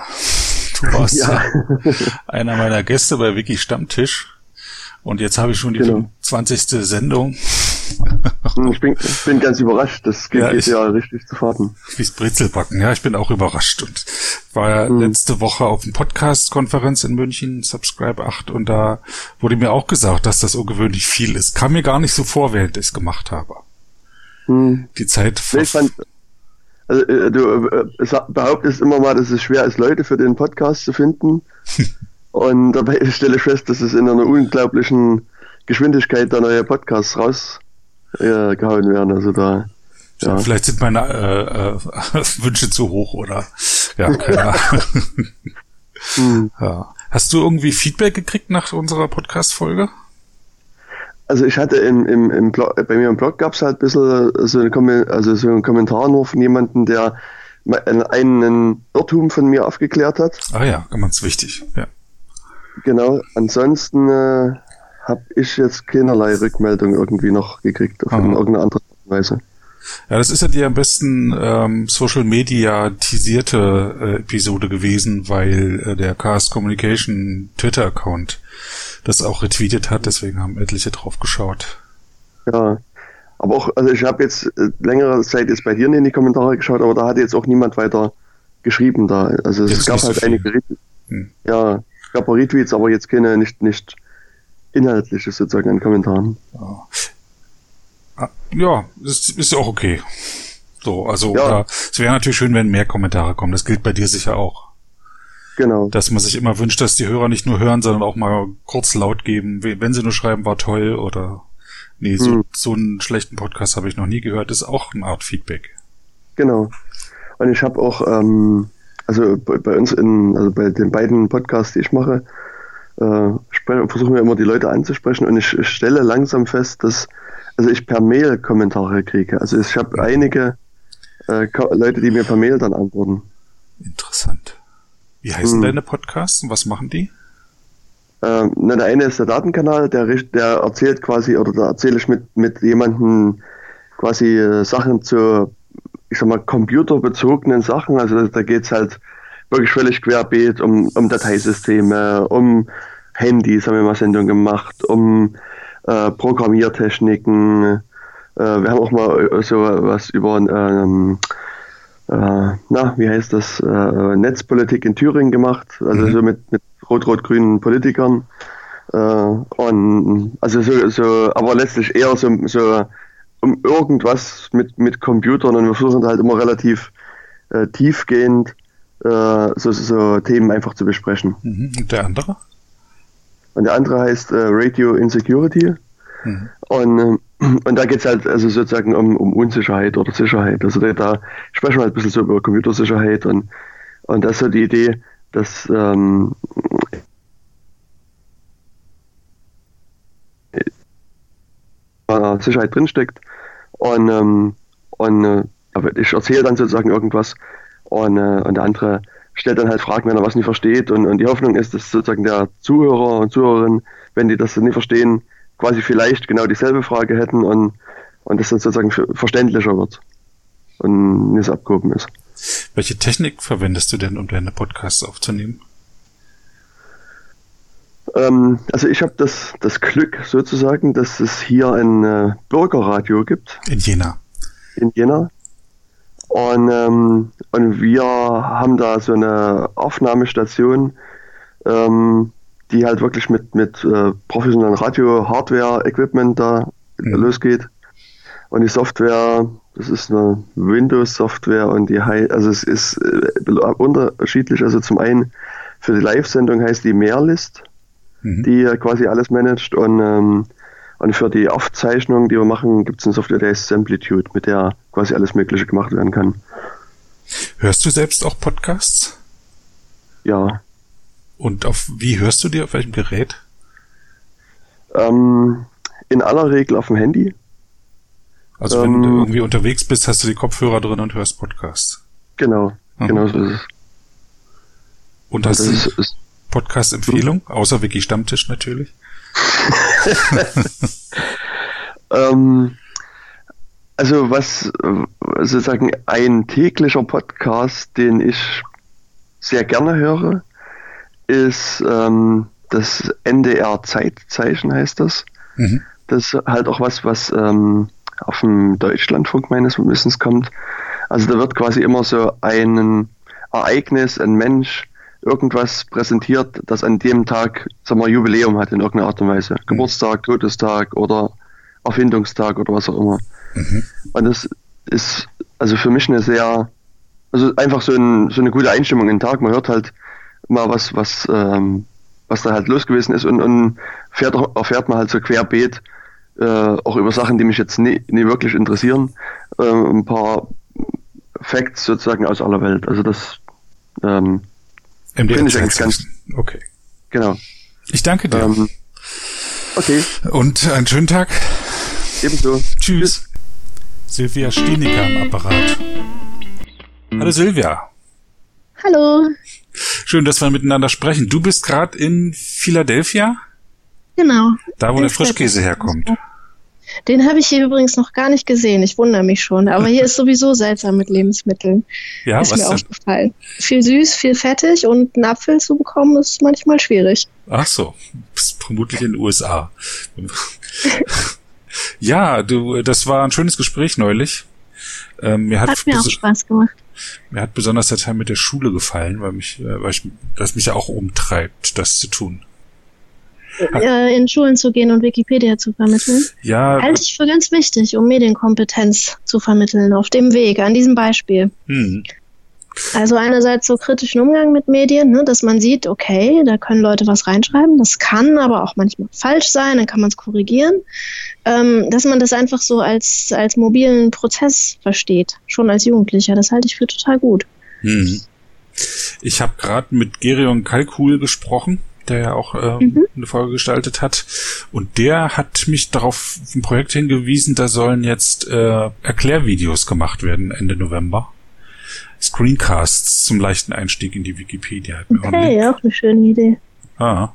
Du warst Ja. einer meiner Gäste bei Wiki Stammtisch. Und jetzt habe ich schon die Genau. 20. Sendung. Hm, Ich bin, ich bin ganz überrascht. Das geht Ja, ich- ja richtig zu Fahrten. Wie's Brezelbacken. Ja, ich bin auch überrascht. Und war ja Hm. letzte Woche auf einer Podcast-Konferenz in München, Subscribe 8, und da wurde mir auch gesagt, dass das ungewöhnlich viel ist. Kam mir gar nicht so vor, während ich es gemacht habe. Hm. Die Zeit Nee, Ich fand, also, äh, du äh, behauptest immer mal, dass es schwer ist, Leute für den Podcast zu finden. Und dabei stelle ich fest, dass es in einer unglaublichen Geschwindigkeit da neue Podcasts rausgehauen äh, gehauen werden. Also da, ja. Vielleicht sind meine äh, äh, Wünsche zu hoch oder ja, keine Ahnung. Hm. ja. Hast du irgendwie Feedback gekriegt nach unserer Podcast-Folge? Also ich hatte im, im, im Blog, bei mir im Blog gab es halt ein bisschen so, eine, also so einen Kommentar nur von jemandem, der einen Irrtum von mir aufgeklärt hat. Ah ja, ganz wichtig. Ja. Genau. Ansonsten äh, habe ich jetzt keinerlei Rückmeldung irgendwie noch gekriegt auf Aha. irgendeine andere Weise. Ja, das ist ja die am besten ähm, Social Media tisierte äh, Episode gewesen, weil äh, der Cast Communication Twitter Account das auch retweetet hat, deswegen haben etliche drauf geschaut. Ja. Aber auch, also ich habe jetzt äh, längere Zeit jetzt bei dir in die Kommentare geschaut, aber da hat jetzt auch niemand weiter geschrieben da. Also es Jetzt gab so halt viel. einige Retweets. Hm. Ja, es gab Retweets, aber jetzt keine nicht, nicht inhaltliche sozusagen an Kommentaren. Ah, ja, ist, ist ja auch okay. So, also Ja. es wäre natürlich schön, wenn mehr Kommentare kommen. Das gilt bei dir sicher auch. Genau. Dass man sich immer wünscht, dass die Hörer nicht nur hören, sondern auch mal kurz laut geben, we- wenn sie nur schreiben, war toll oder nee, so, Hm. so einen schlechten Podcast habe ich noch nie gehört, ist auch eine Art Feedback. Genau. Und ich habe auch, ähm, also bei, bei uns in, also bei den beiden Podcasts, die ich mache, äh, versuchen wir immer die Leute anzusprechen und ich, ich stelle langsam fest, dass also ich per Mail Kommentare kriege. Also ich habe einige äh, Leute, die mir per Mail dann antworten. Interessant. Wie heißen Hm. deine Podcasts und was machen die? Ähm, na, der eine ist der Datenkanal, der, der erzählt quasi, oder da erzähle ich mit, mit jemandem quasi äh, Sachen zu, ich sag mal, computerbezogenen Sachen. Also da geht's halt wirklich völlig querbeet um, um Dateisysteme, um Handys, haben wir mal Sendung gemacht, um äh, Programmiertechniken. Äh, wir haben auch mal äh, so was über ähm, äh, na, wie heißt das, äh, Netzpolitik in Thüringen gemacht, also Mhm. so mit, mit rot-rot-grünen Politikern. Äh, und also so, so, aber letztlich eher so, so um irgendwas mit, mit Computern und wir versuchen halt immer relativ tiefgehend so, so, so Themen einfach zu besprechen. Mhm. Und der andere? Und der andere heißt äh, Radio Insecurity. Mhm. Und, ähm, und da geht's halt also sozusagen um, um Unsicherheit oder Sicherheit. Also da, da sprechen wir halt ein bisschen so über Computersicherheit und, und das ist so die Idee, dass ähm, äh, Sicherheit drinsteckt. Und, ähm, und äh, ich erzähle dann sozusagen irgendwas und, äh, und der andere stellt dann halt Fragen, wenn er was nicht versteht. Und, und die Hoffnung ist, dass sozusagen der Zuhörer und Zuhörerin, wenn die das nicht verstehen, quasi vielleicht genau dieselbe Frage hätten und, und das dann sozusagen ver- verständlicher wird und nicht so abgehoben ist. Welche Technik verwendest du denn, um deine Podcasts aufzunehmen? Ähm, also ich habe das, das Glück sozusagen, dass es hier ein äh, Bürgerradio gibt. In Jena. In Jena. Und, ähm, und wir haben da so eine Aufnahmestation, ähm, die halt wirklich mit, mit äh, professionellen Radio-Hardware-Equipment da mhm. losgeht. Und die Software, das ist eine Windows-Software und die heißt, also es ist äh, unterschiedlich. Also zum einen für die Live-Sendung heißt die Mehrlist, mhm. die quasi alles managt und, ähm, und für die Aufzeichnung, die wir machen, gibt es eine Software, die heißt Samplitude, mit der quasi alles Mögliche gemacht werden kann. Hörst du selbst auch Podcasts? Ja. Und auf wie hörst du die? Auf welchem Gerät? Ähm, in aller Regel auf dem Handy. Also wenn ähm, du irgendwie unterwegs bist, hast du die Kopfhörer drin und hörst Podcasts. Genau, mhm. genau so ist es. Und hast du Podcast-Empfehlung, außer Wiki Stammtisch natürlich? Ähm, also was sozusagen ein täglicher Podcast, den ich sehr gerne höre, ist ähm, das NDR Zeitzeichen heißt das. Mhm. Das ist halt auch was, was ähm, auf dem Deutschlandfunk meines Wissens kommt. Also da wird quasi immer so ein Ereignis, ein Mensch, irgendwas präsentiert, das an dem Tag, sagen wir, Jubiläum hat in irgendeiner Art und Weise. Mhm. Geburtstag, Todestag oder Erfindungstag oder was auch immer. Mhm. Und das ist also für mich eine sehr, also einfach so, ein, so eine gute Einstimmung in den Tag. Man hört halt mal was, was, ähm, was da halt los gewesen ist und, und fährt, erfährt man halt so querbeet, äh, auch über Sachen, die mich jetzt nie, nie wirklich interessieren, äh, ein paar Facts sozusagen aus aller Welt. Also das ähm, finde ich eigentlich ganz. Okay. Genau. Ich danke dir. Ähm, okay. Und einen schönen Tag. Ebenso. Tschüss. Tschüss. Silvia Stienecker am Apparat. Hallo Silvia. Hallo. Schön, dass wir miteinander sprechen. Du bist gerade in Philadelphia? Genau. Da, wo der Frischkäse herkommt. Den habe ich hier übrigens noch gar nicht gesehen. Ich wundere mich schon. Aber hier ist sowieso seltsam mit Lebensmitteln. Ja, ist was mir denn? aufgefallen. Viel süß, viel fettig und einen Apfel zu bekommen ist manchmal schwierig. Ach so. Bist vermutlich in den USA. ja, du, das war ein schönes Gespräch neulich. Ähm, mir hat, hat mir auch Spaß gemacht. Mir hat besonders der Teil mit der Schule gefallen, weil mich, äh, weil ich, das mich ja auch umtreibt, das zu tun. Äh, in Schulen zu gehen und Wikipedia zu vermitteln. Ja. Halte ich für ganz wichtig, um Medienkompetenz zu vermitteln, auf dem Weg, an diesem Beispiel. Hm. Also einerseits so kritischen Umgang mit Medien, ne, dass man sieht, okay, da können Leute was reinschreiben, das kann aber auch manchmal falsch sein, dann kann man es korrigieren, ähm, dass man das einfach so als, als mobilen Prozess versteht, schon als Jugendlicher, das halte ich für total gut. Hm. Ich habe gerade mit Gerion Kalkul gesprochen, der ja auch ähm, mhm. eine Folge gestaltet hat. Und der hat mich darauf ein Projekt hingewiesen, da sollen jetzt äh, Erklärvideos gemacht werden Ende November. Screencasts zum leichten Einstieg in die Wikipedia. Okay, auch eine schöne Idee. Ah.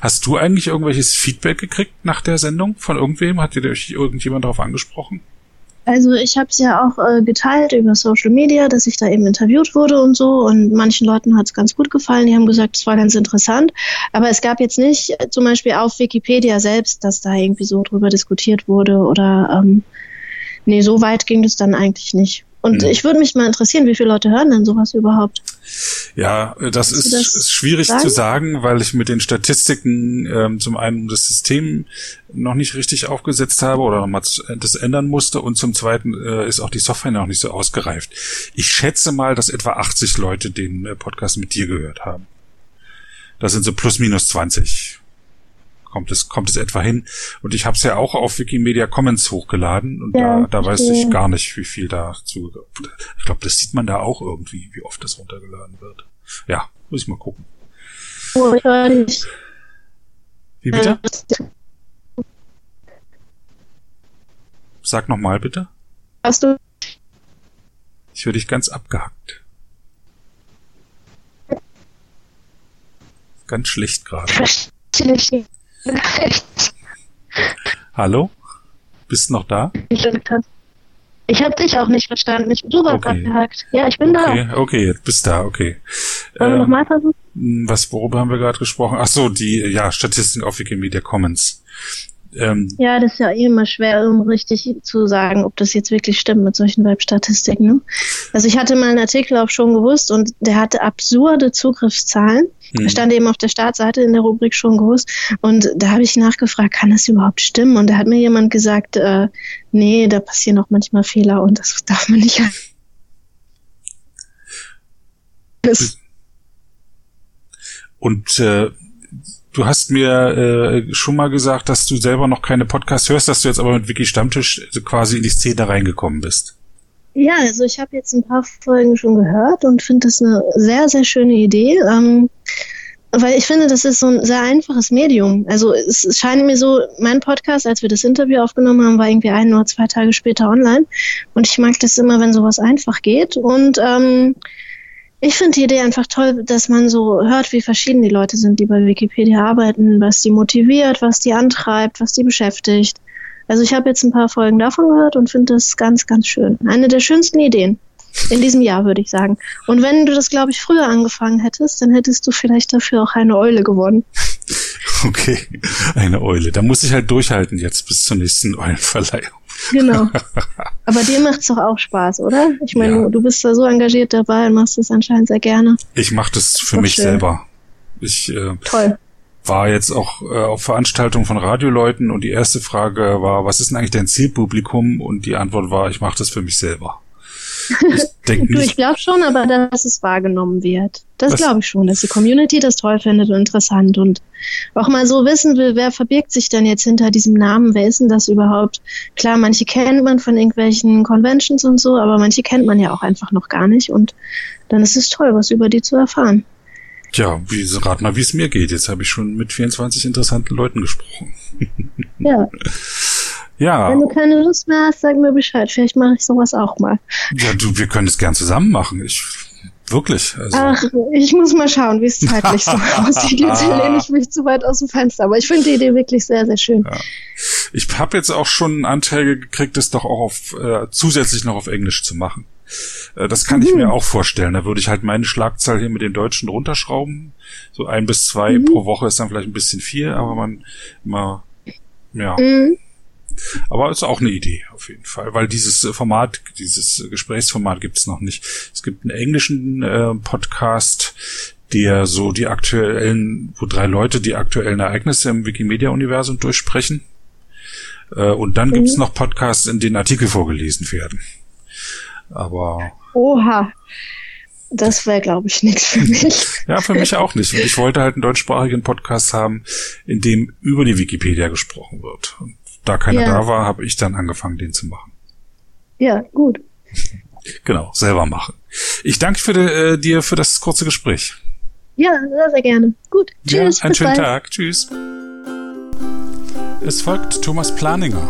Hast du eigentlich irgendwelches Feedback gekriegt nach der Sendung von irgendwem? Hat dir irgendjemand darauf angesprochen? Also ich habe es ja auch äh, geteilt über Social Media, dass ich da eben interviewt wurde und so. Und manchen Leuten hat es ganz gut gefallen. Die haben gesagt, es war ganz interessant. Aber es gab jetzt nicht äh, zum Beispiel auf Wikipedia selbst, dass da irgendwie so drüber diskutiert wurde oder ähm, nee, so weit ging es dann eigentlich nicht. Und mhm. ich würde mich mal interessieren, wie viele Leute hören denn sowas überhaupt? Ja, das ist, das ist schwierig sagen? zu sagen, weil ich mit den Statistiken ähm, zum einen das System noch nicht richtig aufgesetzt habe oder nochmal das ändern musste und zum zweiten äh, ist auch die Software noch nicht so ausgereift. Ich schätze mal, dass etwa 80 Leute den äh, Podcast mit dir gehört haben. Das sind so plus minus 20 kommt es, kommt es etwa hin. Und ich habe es ja auch auf Wikimedia Commons hochgeladen und ja, da, da weiß ich gar nicht, wie viel da zu. Ich glaube, das sieht man da auch irgendwie, wie oft das runtergeladen wird. Ja, muss ich mal gucken. Oh. Wie bitte? Sag nochmal bitte. Hast du? Ich höre dich ganz abgehackt. Ganz schlecht gerade. Hallo? Bist noch da? Ich habe dich auch nicht verstanden. Ich, du warst okay. abgehakt. Ja, ich bin okay, da. Okay, jetzt bist da, okay. Wollen ähm, wir nochmal versuchen? Was, worüber haben wir gerade gesprochen? Ach so, die, ja, Statistiken auf Wikimedia Commons. Ähm, ja, das ist ja immer schwer, um richtig zu sagen, ob das jetzt wirklich stimmt mit solchen Webstatistiken. Ne? Also ich hatte mal einen Artikel auch schon gewusst und der hatte absurde Zugriffszahlen. Hm. Stand eben auf der Startseite in der Rubrik schon gewusst. Und da habe ich nachgefragt, kann das überhaupt stimmen? Und da hat mir jemand gesagt, äh, nee, da passieren auch manchmal Fehler und das darf man nicht. Und äh, Du hast mir äh, schon mal gesagt, dass du selber noch keine Podcasts hörst, dass du jetzt aber mit Wiki Stammtisch quasi in die Szene reingekommen bist. Ja, also ich habe jetzt ein paar Folgen schon gehört und finde das eine sehr, sehr schöne Idee. Ähm, weil ich finde, das ist so ein sehr einfaches Medium. Also es scheint mir so, mein Podcast, als wir das Interview aufgenommen haben, war irgendwie ein oder zwei Tage später online. Und ich mag das immer, wenn sowas einfach geht. Und ähm, ich finde die Idee einfach toll, dass man so hört, wie verschieden die Leute sind, die bei Wikipedia arbeiten, was die motiviert, was die antreibt, was die beschäftigt. Also ich habe jetzt ein paar Folgen davon gehört und finde das ganz, ganz schön. Eine der schönsten Ideen in diesem Jahr, würde ich sagen. Und wenn du das, glaube ich, früher angefangen hättest, dann hättest du vielleicht dafür auch eine Eule gewonnen. Okay, eine Eule. Da muss ich halt durchhalten jetzt bis zur nächsten Eulenverleihung. Genau. Aber dir macht's doch auch Spaß, oder? Ich meine, ja. du, du, bist da so engagiert dabei und machst es anscheinend sehr gerne. Ich mache das für mich schön. selber. Ich äh, Toll. war jetzt auch äh, auf Veranstaltungen von Radioleuten und die erste Frage war, was ist denn eigentlich dein Zielpublikum? Und die Antwort war, ich mache das für mich selber. Ich, ich glaube schon, aber dass es wahrgenommen wird. Das glaube ich schon, dass die Community das toll findet und interessant und auch mal so wissen will, wer verbirgt sich denn jetzt hinter diesem Namen, wer ist denn das überhaupt? Klar, manche kennt man von irgendwelchen Conventions und so, aber manche kennt man ja auch einfach noch gar nicht und dann ist es toll, was über die zu erfahren. Tja, wie, rat mal, wie es mir geht. Jetzt habe ich schon mit 24 interessanten Leuten gesprochen. Ja. Ja. Wenn du keine Lust mehr hast, sag mir Bescheid. Vielleicht mache ich sowas auch mal. Ja, du, wir können es gern zusammen machen. Ich wirklich. Also. Ach, ich muss mal schauen, wie es zeitlich so aussieht. Jetzt lehne ich mich zu weit aus dem Fenster. Aber ich finde die Idee wirklich sehr, sehr schön. Ja. Ich habe jetzt auch schon Anträge gekriegt, das doch auch auf äh, zusätzlich noch auf Englisch zu machen. Äh, das kann mhm. ich mir auch vorstellen. Da würde ich halt meine Schlagzahl hier mit den Deutschen runterschrauben. So ein bis zwei mhm. pro Woche ist dann vielleicht ein bisschen viel, aber man immer, ja. Mhm. Aber ist auch eine Idee auf jeden Fall, weil dieses Format, dieses Gesprächsformat gibt es noch nicht. Es gibt einen englischen äh, Podcast, der so die aktuellen, wo drei Leute die aktuellen Ereignisse im Wikimedia-Universum durchsprechen. Äh, und dann mhm. gibt es noch Podcasts, in denen Artikel vorgelesen werden. Aber. Oha. Das wäre, glaube ich, nichts für mich. ja, für mich auch nicht. Und ich wollte halt einen deutschsprachigen Podcast haben, in dem über die Wikipedia gesprochen wird. Und da keiner ja. da war, habe ich dann angefangen, den zu machen. Ja, gut. Genau, selber machen. Ich danke für die, äh, dir für das kurze Gespräch. Ja, sehr, sehr gerne. Gut. Tschüss. Ja, einen schönen bald. Tag. Tschüss. Es folgt Thomas Planinger.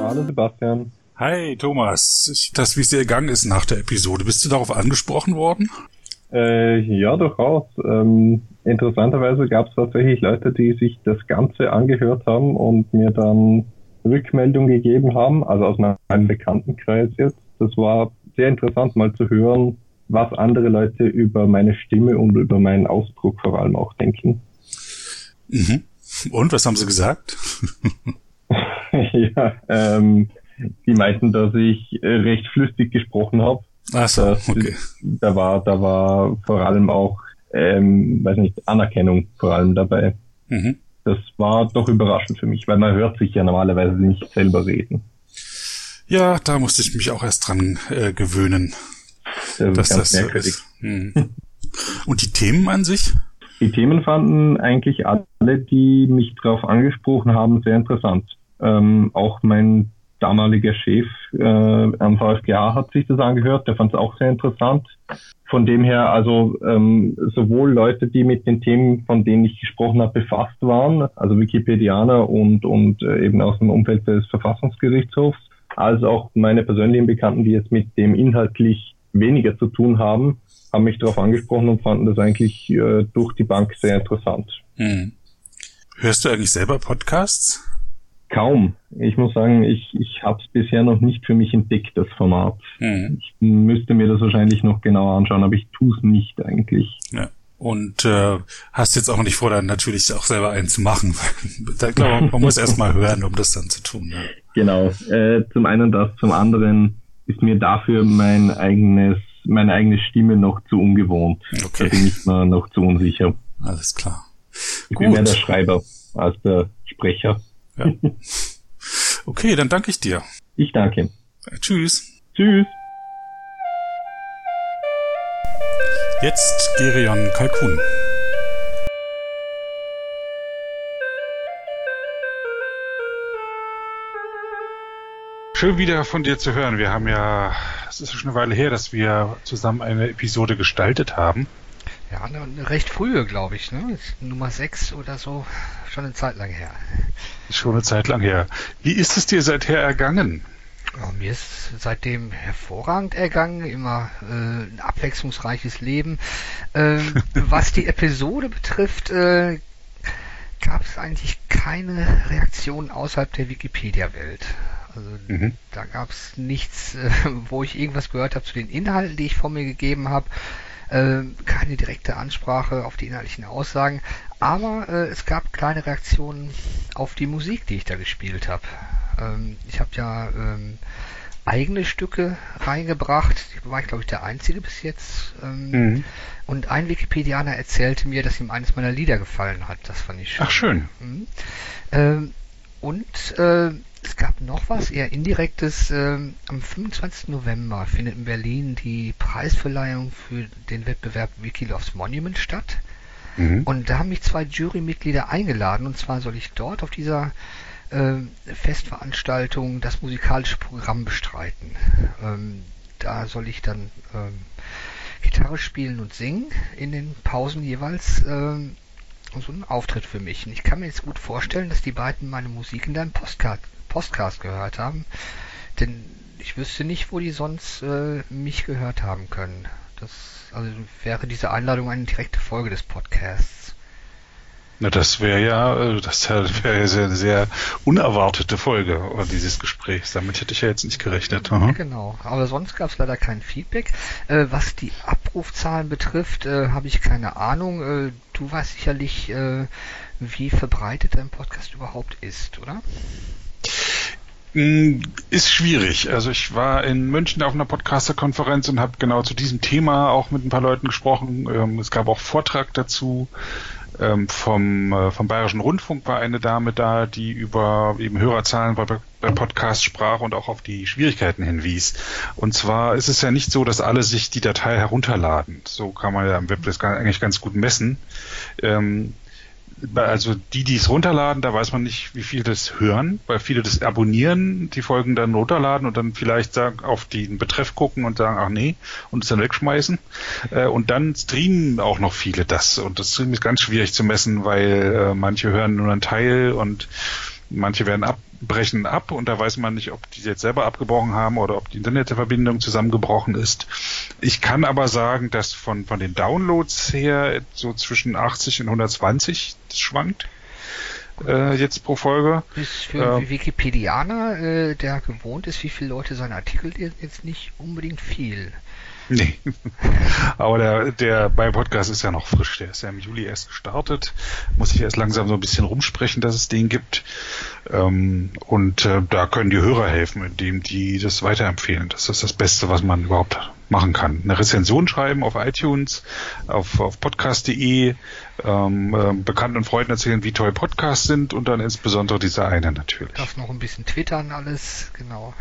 Hallo Sebastian. Hi Thomas. Ich, das, wie es dir gegangen ist nach der Episode. Bist du darauf angesprochen worden? Äh, ja, durchaus. Ähm, interessanterweise gab es tatsächlich Leute, die sich das Ganze angehört haben und mir dann Rückmeldung gegeben haben, also aus meinem Bekanntenkreis jetzt. Das war sehr interessant mal zu hören, was andere Leute über meine Stimme und über meinen Ausdruck vor allem auch denken. Mhm. Und was haben sie gesagt? ja, ähm, die meinten, dass ich recht flüssig gesprochen habe Ach so, okay. Da war, da war vor allem auch, ähm, weiß nicht, Anerkennung vor allem dabei. Mhm. Das war doch überraschend für mich, weil man hört sich ja normalerweise nicht selber reden. Ja, da musste ich mich auch erst dran äh, gewöhnen. Das dass das merkwürdig. So mhm. Und die Themen an sich? Die Themen fanden eigentlich alle, die mich darauf angesprochen haben, sehr interessant. Ähm, auch mein damaliger Chef äh, am VfGA hat sich das angehört, der fand es auch sehr interessant. Von dem her, also ähm, sowohl Leute, die mit den Themen, von denen ich gesprochen habe, befasst waren, also Wikipedianer und, und äh, eben aus dem Umfeld des Verfassungsgerichtshofs, als auch meine persönlichen Bekannten, die jetzt mit dem inhaltlich weniger zu tun haben, haben mich darauf angesprochen und fanden das eigentlich äh, durch die Bank sehr interessant. Hm. Hörst du eigentlich selber Podcasts? Kaum. Ich muss sagen, ich, ich habe es bisher noch nicht für mich entdeckt, das Format. Mhm. Ich müsste mir das wahrscheinlich noch genauer anschauen, aber ich tue es nicht eigentlich. Ja. Und äh, hast jetzt auch nicht vor, dann natürlich auch selber einen zu machen. ich glaube, man muss erst mal hören, um das dann zu tun. Ja. Genau. Äh, zum einen das, zum anderen ist mir dafür mein eigenes, meine eigene Stimme noch zu ungewohnt. Okay. Da bin ich mir noch zu unsicher. Alles klar. Ich Gut. bin mehr der Schreiber als der Sprecher. Ja. Okay, dann danke ich dir. Ich danke. Tschüss. Tschüss. Jetzt Gerion Kalkun. Schön wieder von dir zu hören. Wir haben ja, es ist schon eine Weile her, dass wir zusammen eine Episode gestaltet haben. Ja, eine, recht frühe, glaube ich, ne? Nummer 6 oder so, schon eine Zeit lang her. Schon eine Zeit lang her. Wie ist es dir seither ergangen? Ja, mir ist seitdem hervorragend ergangen, immer äh, ein abwechslungsreiches Leben. Äh, was die Episode betrifft, äh, gab es eigentlich keine Reaktion außerhalb der Wikipedia-Welt. Also mhm. da gab es nichts, äh, wo ich irgendwas gehört habe zu den Inhalten, die ich vor mir gegeben habe. Äh, keine direkte Ansprache auf die inhaltlichen Aussagen, aber äh, es gab kleine Reaktionen auf die Musik, die ich da gespielt habe. Ähm, ich habe ja ähm, eigene Stücke reingebracht. Da war ich, glaube ich, der Einzige bis jetzt. Ähm, mhm. Und ein Wikipedianer erzählte mir, dass ihm eines meiner Lieder gefallen hat. Das fand ich schön. Ach, schön. Mhm. Ähm, und äh, es gab noch was, eher indirektes. Ähm, am 25. November findet in Berlin die Preisverleihung für den Wettbewerb Wikiloves Monument statt. Mhm. Und da haben mich zwei Jurymitglieder eingeladen. Und zwar soll ich dort auf dieser äh, Festveranstaltung das musikalische Programm bestreiten. Ähm, da soll ich dann ähm, Gitarre spielen und singen in den Pausen jeweils. Ähm, so ein Auftritt für mich. Und ich kann mir jetzt gut vorstellen, dass die beiden meine Musik in deinem Postcard, Postcast gehört haben. Denn ich wüsste nicht, wo die sonst äh, mich gehört haben können. Das also wäre diese Einladung eine direkte Folge des Podcasts. Na, das wäre ja, äh, das wäre ja sehr, sehr unerwartete Folge dieses Gesprächs. Damit hätte ich ja jetzt nicht gerechnet. Ja, genau, aber sonst gab es leider kein Feedback. Äh, was die Abrufzahlen betrifft, äh, habe ich keine Ahnung. Äh, du weißt sicherlich, äh, wie verbreitet dein Podcast überhaupt ist, oder? Hm, ist schwierig. Also ich war in München auf einer Podcaster-Konferenz und habe genau zu diesem Thema auch mit ein paar Leuten gesprochen. Ähm, es gab auch Vortrag dazu. Ähm, vom, äh, vom Bayerischen Rundfunk war eine Dame da, die über eben Hörerzahlen bei, bei Podcasts sprach und auch auf die Schwierigkeiten hinwies. Und zwar ist es ja nicht so, dass alle sich die Datei herunterladen. So kann man ja im Web das eigentlich ganz gut messen. Ähm, also die, die es runterladen, da weiß man nicht, wie viele das hören, weil viele das abonnieren, die Folgen dann runterladen und dann vielleicht sagen, auf den Betreff gucken und sagen, ach nee, und es dann wegschmeißen. Äh, und dann streamen auch noch viele das. Und das ist ganz schwierig zu messen, weil äh, manche hören nur einen Teil und manche werden ab, brechen ab und da weiß man nicht, ob die jetzt selber abgebrochen haben oder ob die Internetverbindung zusammengebrochen ist. Ich kann aber sagen, dass von, von den Downloads her so zwischen 80 und 120 das schwankt. Äh, jetzt pro Folge. Ist für einen äh, Wikipedianer, äh, der gewohnt ist, wie viele Leute seine Artikel jetzt nicht unbedingt viel. Nee. Aber der, der bei Podcast ist ja noch frisch. Der ist ja im Juli erst gestartet. Muss ich erst langsam so ein bisschen rumsprechen, dass es den gibt. Ähm, und äh, da können die Hörer helfen, indem die das weiterempfehlen. Das ist das Beste, was man überhaupt machen kann. Eine Rezension schreiben auf iTunes, auf, auf podcast.de, ähm, äh, Bekannten und Freunden erzählen, wie toll Podcasts sind und dann insbesondere diese eine natürlich. Darf noch ein bisschen twittern alles, genau.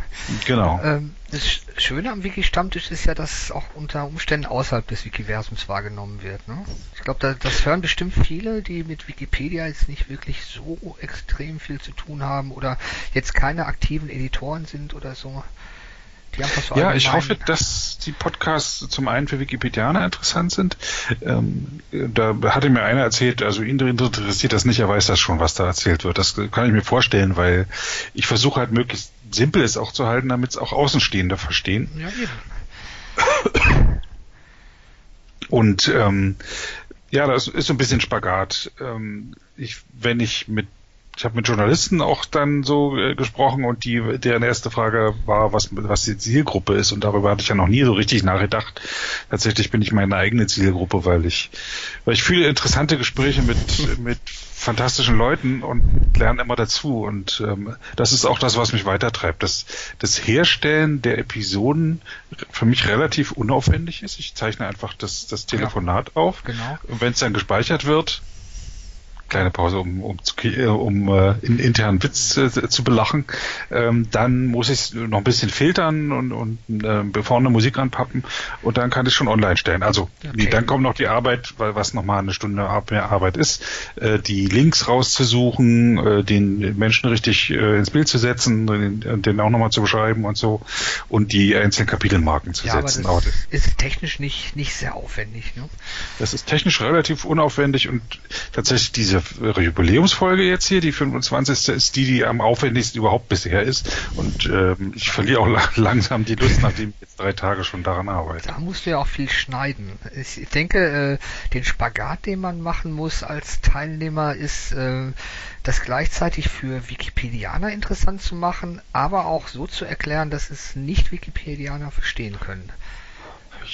Genau. Ähm, das Schöne am Wiki-Stammtisch ist ja, dass es auch unter Umständen außerhalb des Wikiversums wahrgenommen wird. Ne? Ich glaube, da, das hören bestimmt viele, die mit Wikipedia jetzt nicht wirklich so extrem viel zu tun haben oder jetzt keine aktiven Editoren sind oder so. So ja, ich hoffe, dass die Podcasts zum einen für Wikipedianer interessant sind. Ähm, da hatte mir einer erzählt, also ihn interessiert das nicht, er weiß das schon, was da erzählt wird. Das kann ich mir vorstellen, weil ich versuche halt möglichst simpel es auch zu halten, damit es auch Außenstehende verstehen. Ja, eben. Und ähm, ja, das ist so ein bisschen Spagat. Ähm, ich, wenn ich mit ich habe mit Journalisten auch dann so äh, gesprochen und die deren erste Frage war, was was die Zielgruppe ist und darüber hatte ich ja noch nie so richtig nachgedacht. Tatsächlich bin ich meine eigene Zielgruppe, weil ich weil ich viele interessante Gespräche mit mit fantastischen Leuten und lerne immer dazu und ähm, das ist auch das, was mich weitertreibt. Das das Herstellen der Episoden für mich relativ unaufwendig ist. Ich zeichne einfach das das Telefonat ja. auf. Genau. Und wenn es dann gespeichert wird, kleine Pause, um, um, zu, äh, um äh, in internen Witz äh, zu belachen. Ähm, dann muss ich es noch ein bisschen filtern und, und äh, vorne Musik anpappen und dann kann ich schon online stellen. Also okay. nee, dann kommt noch die Arbeit, weil was nochmal eine Stunde mehr Arbeit ist, äh, die Links rauszusuchen, äh, den Menschen richtig äh, ins Bild zu setzen, den, den auch nochmal zu beschreiben und so und die einzelnen Kapitelmarken zu ja, setzen. Aber das ist technisch nicht, nicht sehr aufwendig. Ne? Das ist technisch relativ unaufwendig und tatsächlich diese Jubiläumsfolge jetzt hier, die 25. ist die, die am aufwendigsten überhaupt bisher ist. Und ähm, ich verliere auch langsam die Lust, nachdem ich jetzt drei Tage schon daran arbeite. Da musst du ja auch viel schneiden. Ich denke, äh, den Spagat, den man machen muss als Teilnehmer, ist äh, das gleichzeitig für Wikipedianer interessant zu machen, aber auch so zu erklären, dass es nicht Wikipedianer verstehen können.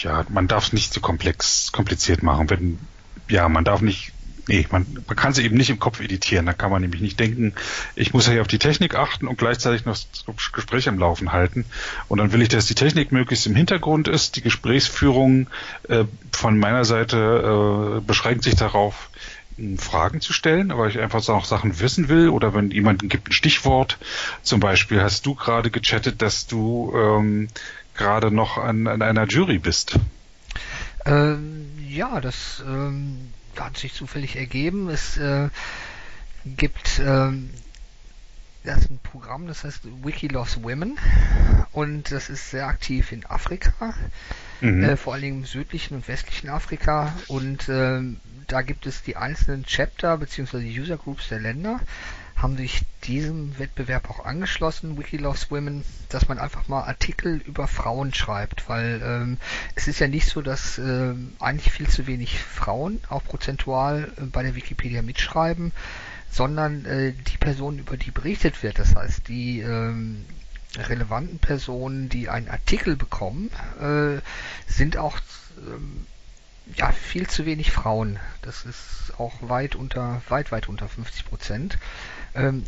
Ja, man darf es nicht zu komplex, kompliziert machen. Wenn, ja, man darf nicht Nee, man, man kann sie eben nicht im Kopf editieren. Da kann man nämlich nicht denken, ich muss ja hier auf die Technik achten und gleichzeitig noch das Gespräch am Laufen halten. Und dann will ich, dass die Technik möglichst im Hintergrund ist. Die Gesprächsführung äh, von meiner Seite äh, beschränkt sich darauf, Fragen zu stellen, aber ich einfach auch Sachen wissen will oder wenn jemand gibt ein Stichwort, zum Beispiel hast du gerade gechattet, dass du ähm, gerade noch an, an einer Jury bist. Ähm, ja, das ähm, hat sich zufällig ergeben. Es äh, gibt äh, das ist ein Programm, das heißt Wiki Loves Women und das ist sehr aktiv in Afrika, mhm. äh, vor allem im südlichen und westlichen Afrika und äh, da gibt es die einzelnen Chapter bzw. User Groups der Länder haben sich diesem Wettbewerb auch angeschlossen, Wiki Loves Women, dass man einfach mal Artikel über Frauen schreibt, weil ähm, es ist ja nicht so, dass äh, eigentlich viel zu wenig Frauen auch prozentual äh, bei der Wikipedia mitschreiben, sondern äh, die Personen, über die berichtet wird, das heißt die ähm, relevanten Personen, die einen Artikel bekommen, äh, sind auch ähm, ja, viel zu wenig Frauen. Das ist auch weit unter, weit, weit unter 50 Prozent. Ähm,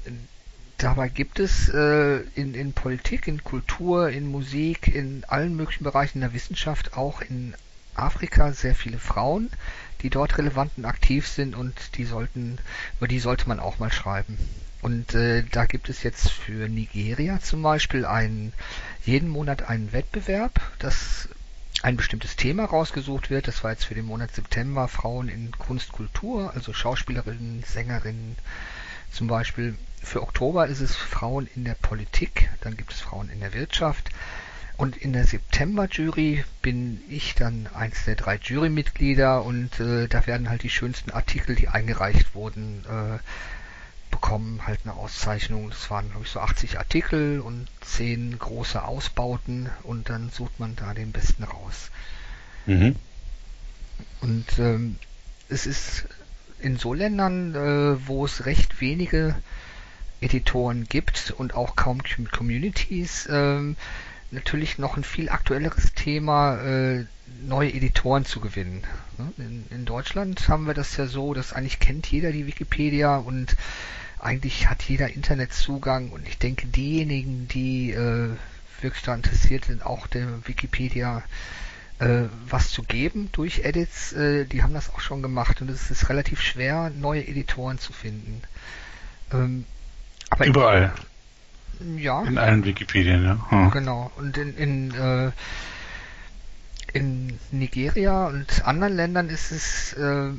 dabei gibt es äh, in, in Politik, in Kultur, in Musik, in allen möglichen Bereichen der Wissenschaft, auch in Afrika sehr viele Frauen, die dort relevant und aktiv sind und die sollten, über die sollte man auch mal schreiben. Und äh, da gibt es jetzt für Nigeria zum Beispiel einen, jeden Monat einen Wettbewerb, das ein bestimmtes Thema rausgesucht wird. Das war jetzt für den Monat September Frauen in Kunst, Kultur, also Schauspielerinnen, Sängerinnen, zum Beispiel für Oktober ist es Frauen in der Politik, dann gibt es Frauen in der Wirtschaft. Und in der September-Jury bin ich dann eins der drei Jurymitglieder und äh, da werden halt die schönsten Artikel, die eingereicht wurden, äh, bekommen halt eine Auszeichnung. Das waren, glaube ich, so 80 Artikel und 10 große Ausbauten und dann sucht man da den besten raus. Mhm. Und ähm, es ist in so Ländern, äh, wo es recht wenige Editoren gibt und auch kaum Communities, äh, natürlich noch ein viel aktuelleres Thema, äh, neue Editoren zu gewinnen. Ne? In, in, Deutschland haben wir das ja so, dass eigentlich kennt jeder die Wikipedia und eigentlich hat jeder Internetzugang und ich denke diejenigen, die äh, wirklich daran interessiert sind, auch der Wikipedia äh, was zu geben durch Edits. Äh, die haben das auch schon gemacht und es ist relativ schwer, neue Editoren zu finden. Ähm, aber Überall. In, ja. In allen Wikipedien, ja. Hm. Genau. Und in, in, äh, in Nigeria und anderen Ländern ist es äh,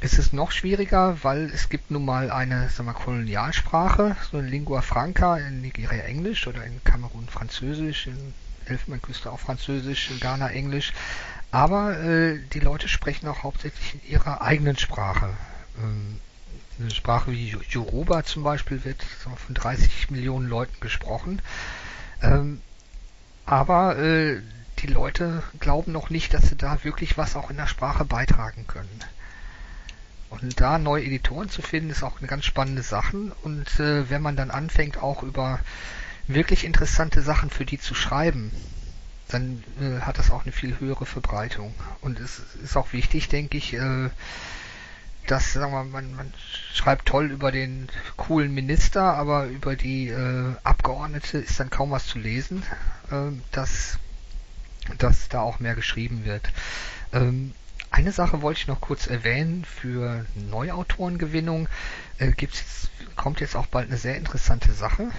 ist es noch schwieriger, weil es gibt nun mal eine sagen wir, Kolonialsprache, so eine Lingua Franca in Nigeria Englisch oder in Kamerun Französisch, in Elfenbeinküste auch Französisch, Ghana Englisch. Aber äh, die Leute sprechen auch hauptsächlich in ihrer eigenen Sprache. Ähm, eine Sprache wie Yoruba zum Beispiel wird von 30 Millionen Leuten gesprochen. Ähm, aber äh, die Leute glauben noch nicht, dass sie da wirklich was auch in der Sprache beitragen können. Und da neue Editoren zu finden, ist auch eine ganz spannende Sache. Und äh, wenn man dann anfängt, auch über wirklich interessante Sachen für die zu schreiben, dann äh, hat das auch eine viel höhere Verbreitung. Und es ist auch wichtig, denke ich, äh, dass sagen wir, man, man schreibt toll über den coolen Minister, aber über die äh, Abgeordnete ist dann kaum was zu lesen, äh, dass, dass da auch mehr geschrieben wird. Ähm, eine Sache wollte ich noch kurz erwähnen für Neuautorengewinnung. Äh, gibt's jetzt, kommt jetzt auch bald eine sehr interessante Sache.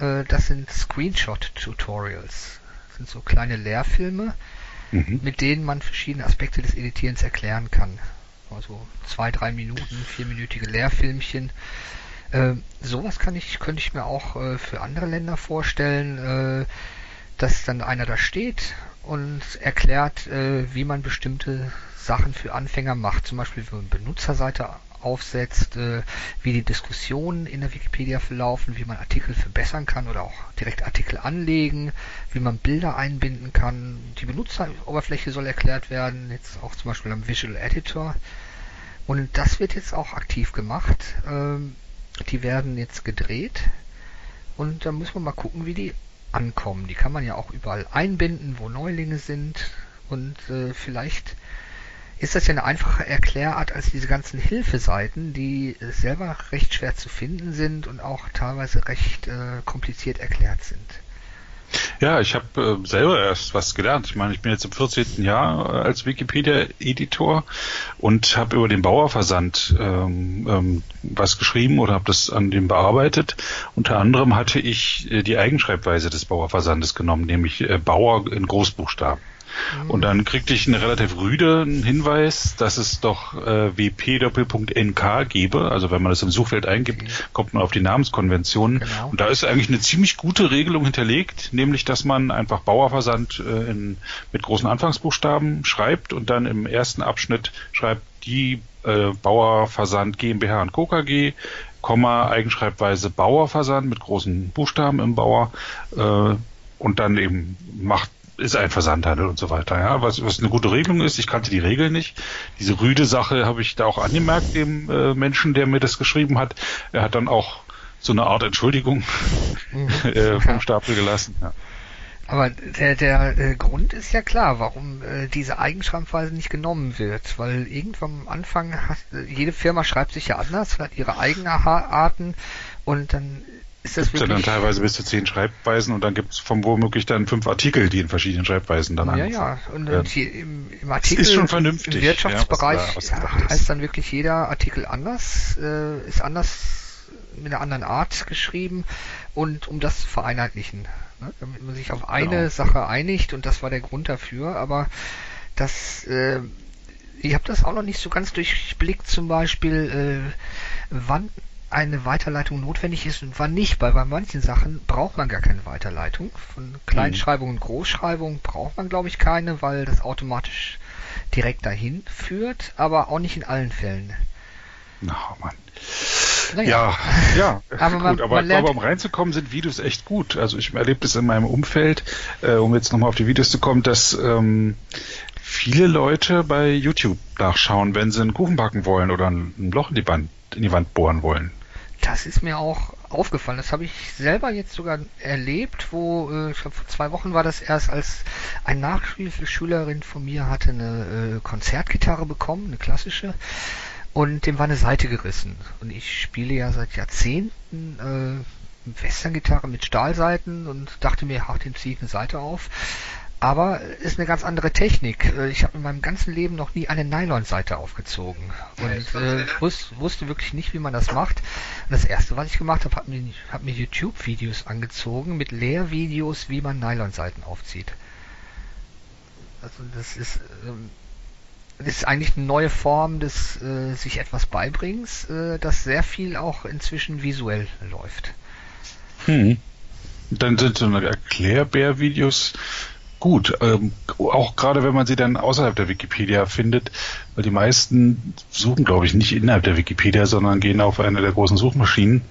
Äh, das sind Screenshot-Tutorials. Das sind so kleine Lehrfilme, mhm. mit denen man verschiedene Aspekte des Editierens erklären kann. Also zwei, drei Minuten, vierminütige Lehrfilmchen. Äh, sowas kann ich, könnte ich mir auch äh, für andere Länder vorstellen, äh, dass dann einer da steht und erklärt, äh, wie man bestimmte Sachen für Anfänger macht, zum Beispiel wie man Benutzerseite aufsetzt, äh, wie die Diskussionen in der Wikipedia verlaufen, wie man Artikel verbessern kann oder auch direkt Artikel anlegen, wie man Bilder einbinden kann. Die Benutzeroberfläche soll erklärt werden, jetzt auch zum Beispiel am Visual Editor. Und das wird jetzt auch aktiv gemacht. Ähm, die werden jetzt gedreht und da muss man mal gucken, wie die ankommen. Die kann man ja auch überall einbinden, wo Neulinge sind und äh, vielleicht ist das ja eine einfache Erklärart als diese ganzen Hilfeseiten, die selber recht schwer zu finden sind und auch teilweise recht äh, kompliziert erklärt sind. Ja, ich habe äh, selber erst was gelernt. Ich meine, ich bin jetzt im 14. Jahr äh, als Wikipedia-Editor und habe über den Bauerversand ähm, ähm, was geschrieben oder habe das an dem bearbeitet. Unter anderem hatte ich äh, die Eigenschreibweise des Bauerversandes genommen, nämlich äh, Bauer in Großbuchstaben. Und dann kriegte ich einen relativ rüden Hinweis, dass es doch äh, wp-nk gebe. Also wenn man das im Suchfeld eingibt, okay. kommt man auf die Namenskonvention. Genau. Und da ist eigentlich eine ziemlich gute Regelung hinterlegt, nämlich dass man einfach Bauerversand äh, in, mit großen Anfangsbuchstaben schreibt und dann im ersten Abschnitt schreibt die äh, Bauerversand GmbH und Co. KG, Komma, Eigenschreibweise Bauerversand mit großen Buchstaben im Bauer äh, und dann eben macht ist ein Versandhandel und so weiter. Ja, was, was eine gute Regelung ist. Ich kannte die Regeln nicht. Diese rüde Sache habe ich da auch angemerkt dem äh, Menschen, der mir das geschrieben hat. Er hat dann auch so eine Art Entschuldigung mhm. äh, vom Stapel gelassen. Ja. Aber der, der äh, Grund ist ja klar, warum äh, diese Eigenschreibweise nicht genommen wird. Weil irgendwann am Anfang hat, äh, jede Firma schreibt sich ja anders, hat ihre eigenen Arten und dann ist das gibt's ja dann teilweise bis zu zehn Schreibweisen und dann gibt es vom womöglich dann fünf Artikel, die in verschiedenen Schreibweisen dann Ja, ja, und ja. Im, im, Artikel ist schon vernünftig, im Wirtschaftsbereich ja, was, was heißt dann wirklich jeder Artikel anders, äh, ist anders mit einer anderen Art geschrieben und um das zu vereinheitlichen, ne, damit man sich auf eine genau. Sache einigt und das war der Grund dafür, aber das äh, ich habe das auch noch nicht so ganz durchblickt, zum Beispiel, äh, wann eine Weiterleitung notwendig ist und wann nicht, weil bei manchen Sachen braucht man gar keine Weiterleitung. Von Kleinschreibung und Großschreibung braucht man, glaube ich, keine, weil das automatisch direkt dahin führt, aber auch nicht in allen Fällen. Na, oh Mann. Naja. Ja, ja, aber, man, gut, aber, aber um reinzukommen, sind Videos echt gut. Also ich erlebe das in meinem Umfeld, äh, um jetzt nochmal auf die Videos zu kommen, dass ähm, viele Leute bei YouTube nachschauen, wenn sie einen Kuchen backen wollen oder ein Loch in die Wand, in die Wand bohren wollen. Das ist mir auch aufgefallen. Das habe ich selber jetzt sogar erlebt, wo, äh, ich glaube, vor zwei Wochen war das erst, als eine Nachschulschülerin von mir hatte eine äh, Konzertgitarre bekommen, eine klassische, und dem war eine Seite gerissen. Und ich spiele ja seit Jahrzehnten äh, Westerngitarre mit Stahlseiten und dachte mir, ach, dem ziehe ich eine Seite auf. Aber ist eine ganz andere Technik. Äh, ich habe in meinem ganzen Leben noch nie eine Nylonseite aufgezogen und äh, wus wusste wirklich nicht, wie man das macht. Und das erste, was ich gemacht habe, habe mir, hab mir YouTube-Videos angezogen mit Lehrvideos, wie man Nylonseiten aufzieht. Also das ist, ähm, das ist eigentlich eine neue Form des äh, sich etwas beibringens, äh, das sehr viel auch inzwischen visuell läuft. Hm. Dann sind so Erklärbär-Videos gut. Ähm, auch gerade wenn man sie dann außerhalb der Wikipedia findet, weil die meisten suchen, glaube ich, nicht innerhalb der Wikipedia, sondern gehen auf eine der großen Suchmaschinen.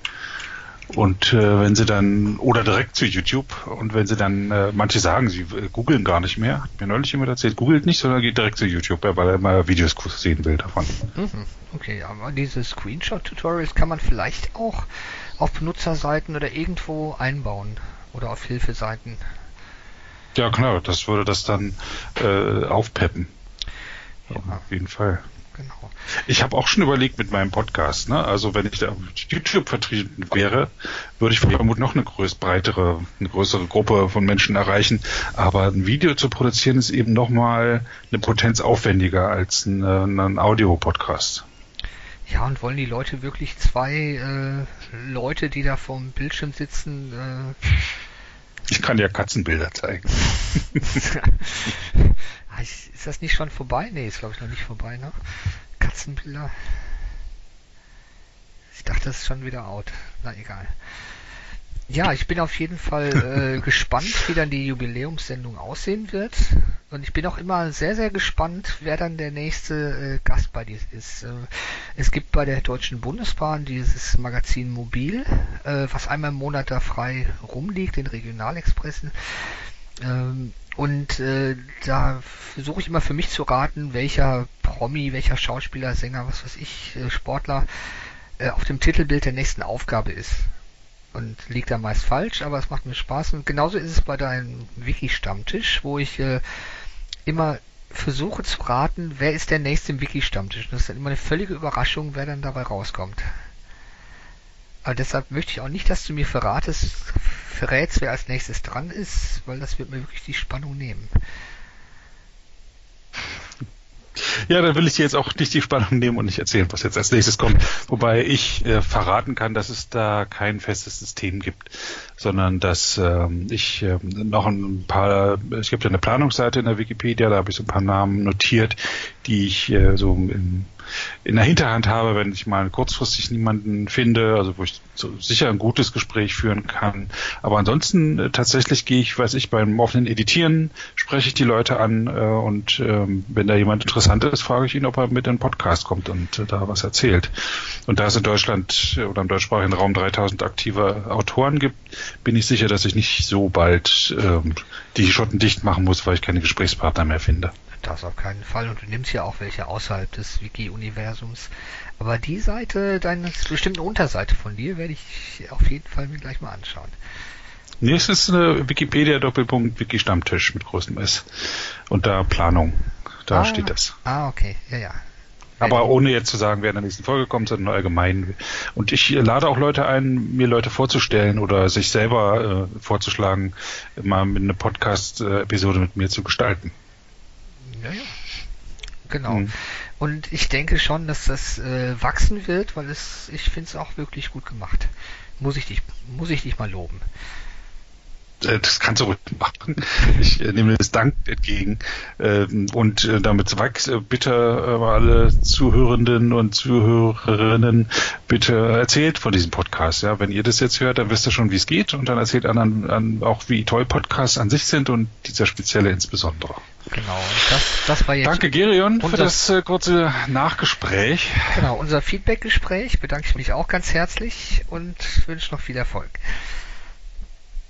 Und äh, wenn sie dann, oder direkt zu YouTube, und wenn sie dann, äh, manche sagen, sie äh, googeln gar nicht mehr, hat mir neulich jemand erzählt, googelt nicht, sondern geht direkt zu YouTube, weil er mal Videos sehen will davon. Mhm. Okay, aber diese Screenshot-Tutorials kann man vielleicht auch auf Benutzerseiten oder irgendwo einbauen oder auf Hilfeseiten. Ja, klar, das würde das dann äh, aufpeppen. Ja. Auf jeden Fall. Genau. Ich habe auch schon überlegt mit meinem Podcast, ne? Also wenn ich da auf YouTube vertreten wäre, würde ich vermutlich noch eine größ breitere, eine größere Gruppe von Menschen erreichen. Aber ein Video zu produzieren ist eben nochmal eine Potenz aufwendiger als ein, äh, ein Audio-Podcast. Ja, und wollen die Leute wirklich zwei äh, Leute, die da vorm Bildschirm sitzen, äh, ich kann ja Katzenbilder zeigen. ist das nicht schon vorbei? Nee, ist glaube ich noch nicht vorbei, ne? Katzenbilder. Ich dachte, das ist schon wieder out. Na egal. Ja, ich bin auf jeden Fall äh, gespannt, wie dann die Jubiläumssendung aussehen wird. Und ich bin auch immer sehr, sehr gespannt, wer dann der nächste äh, Gast bei dir ist. Äh, es gibt bei der Deutschen Bundesbahn dieses Magazin Mobil, äh, was einmal im Monat da frei rumliegt, den Regionalexpressen. Ähm, und äh, da versuche ich immer für mich zu raten, welcher Promi, welcher Schauspieler, Sänger, was weiß ich, äh, Sportler äh, auf dem Titelbild der nächsten Aufgabe ist und liegt da meist falsch, aber es macht mir Spaß. Und genauso ist es bei deinem Wiki-Stammtisch, wo ich äh, immer versuche zu raten, wer ist der nächste im Wiki-Stammtisch. Das ist dann immer eine völlige Überraschung, wer dann dabei rauskommt. Aber deshalb möchte ich auch nicht, dass du mir verratest, verrätst, wer als nächstes dran ist, weil das wird mir wirklich die Spannung nehmen. Ja, dann will ich dir jetzt auch nicht die Spannung nehmen und nicht erzählen, was jetzt als nächstes kommt. Wobei ich äh, verraten kann, dass es da kein festes System gibt, sondern dass ähm, ich äh, noch ein paar, es gibt ja eine Planungsseite in der Wikipedia, da habe ich so ein paar Namen notiert, die ich äh, so in in der Hinterhand habe, wenn ich mal kurzfristig niemanden finde, also wo ich so sicher ein gutes Gespräch führen kann. Aber ansonsten äh, tatsächlich gehe ich, weiß ich, beim offenen Editieren spreche ich die Leute an äh, und ähm, wenn da jemand interessant ist, frage ich ihn, ob er mit in den Podcast kommt und äh, da was erzählt. Und da es in Deutschland oder im deutschsprachigen Raum 3000 aktive Autoren gibt, bin ich sicher, dass ich nicht so bald ähm, die Schotten dicht machen muss, weil ich keine Gesprächspartner mehr finde. Das auf keinen Fall. Und du nimmst ja auch welche außerhalb des Wiki-Universums. Aber die Seite, deine bestimmte Unterseite von dir, werde ich auf jeden Fall mir gleich mal anschauen. Nächstes eine Wikipedia-Doppelpunkt Wiki-Stammtisch mit großem S. Und da Planung. Da ah, steht das. Ah, okay. Ja, ja. Aber ohne jetzt zu sagen, wer in der nächsten Folge kommt, sondern allgemein. Und ich lade auch Leute ein, mir Leute vorzustellen oder sich selber äh, vorzuschlagen, mal mit einer Podcast-Episode mit mir zu gestalten. Ja, ja. Genau. Mhm. Und ich denke schon, dass das äh, wachsen wird, weil es, ich finde es auch wirklich gut gemacht. Muss ich dich, muss ich dich mal loben. Äh, das kannst du ruhig machen. Ich äh, nehme das Dank entgegen. Ähm, und äh, damit wächst, äh, bitte alle Zuhörenden und Zuhörerinnen, bitte erzählt von diesem Podcast. Ja, wenn ihr das jetzt hört, dann wisst ihr schon, wie es geht und dann erzählt anderen an, auch, wie toll Podcasts an sich sind und dieser spezielle insbesondere. Genau. Das, das war jetzt Danke, Gerion, für das äh, kurze Nachgespräch. Genau, unser Feedbackgespräch. Bedanke ich mich auch ganz herzlich und wünsche noch viel Erfolg.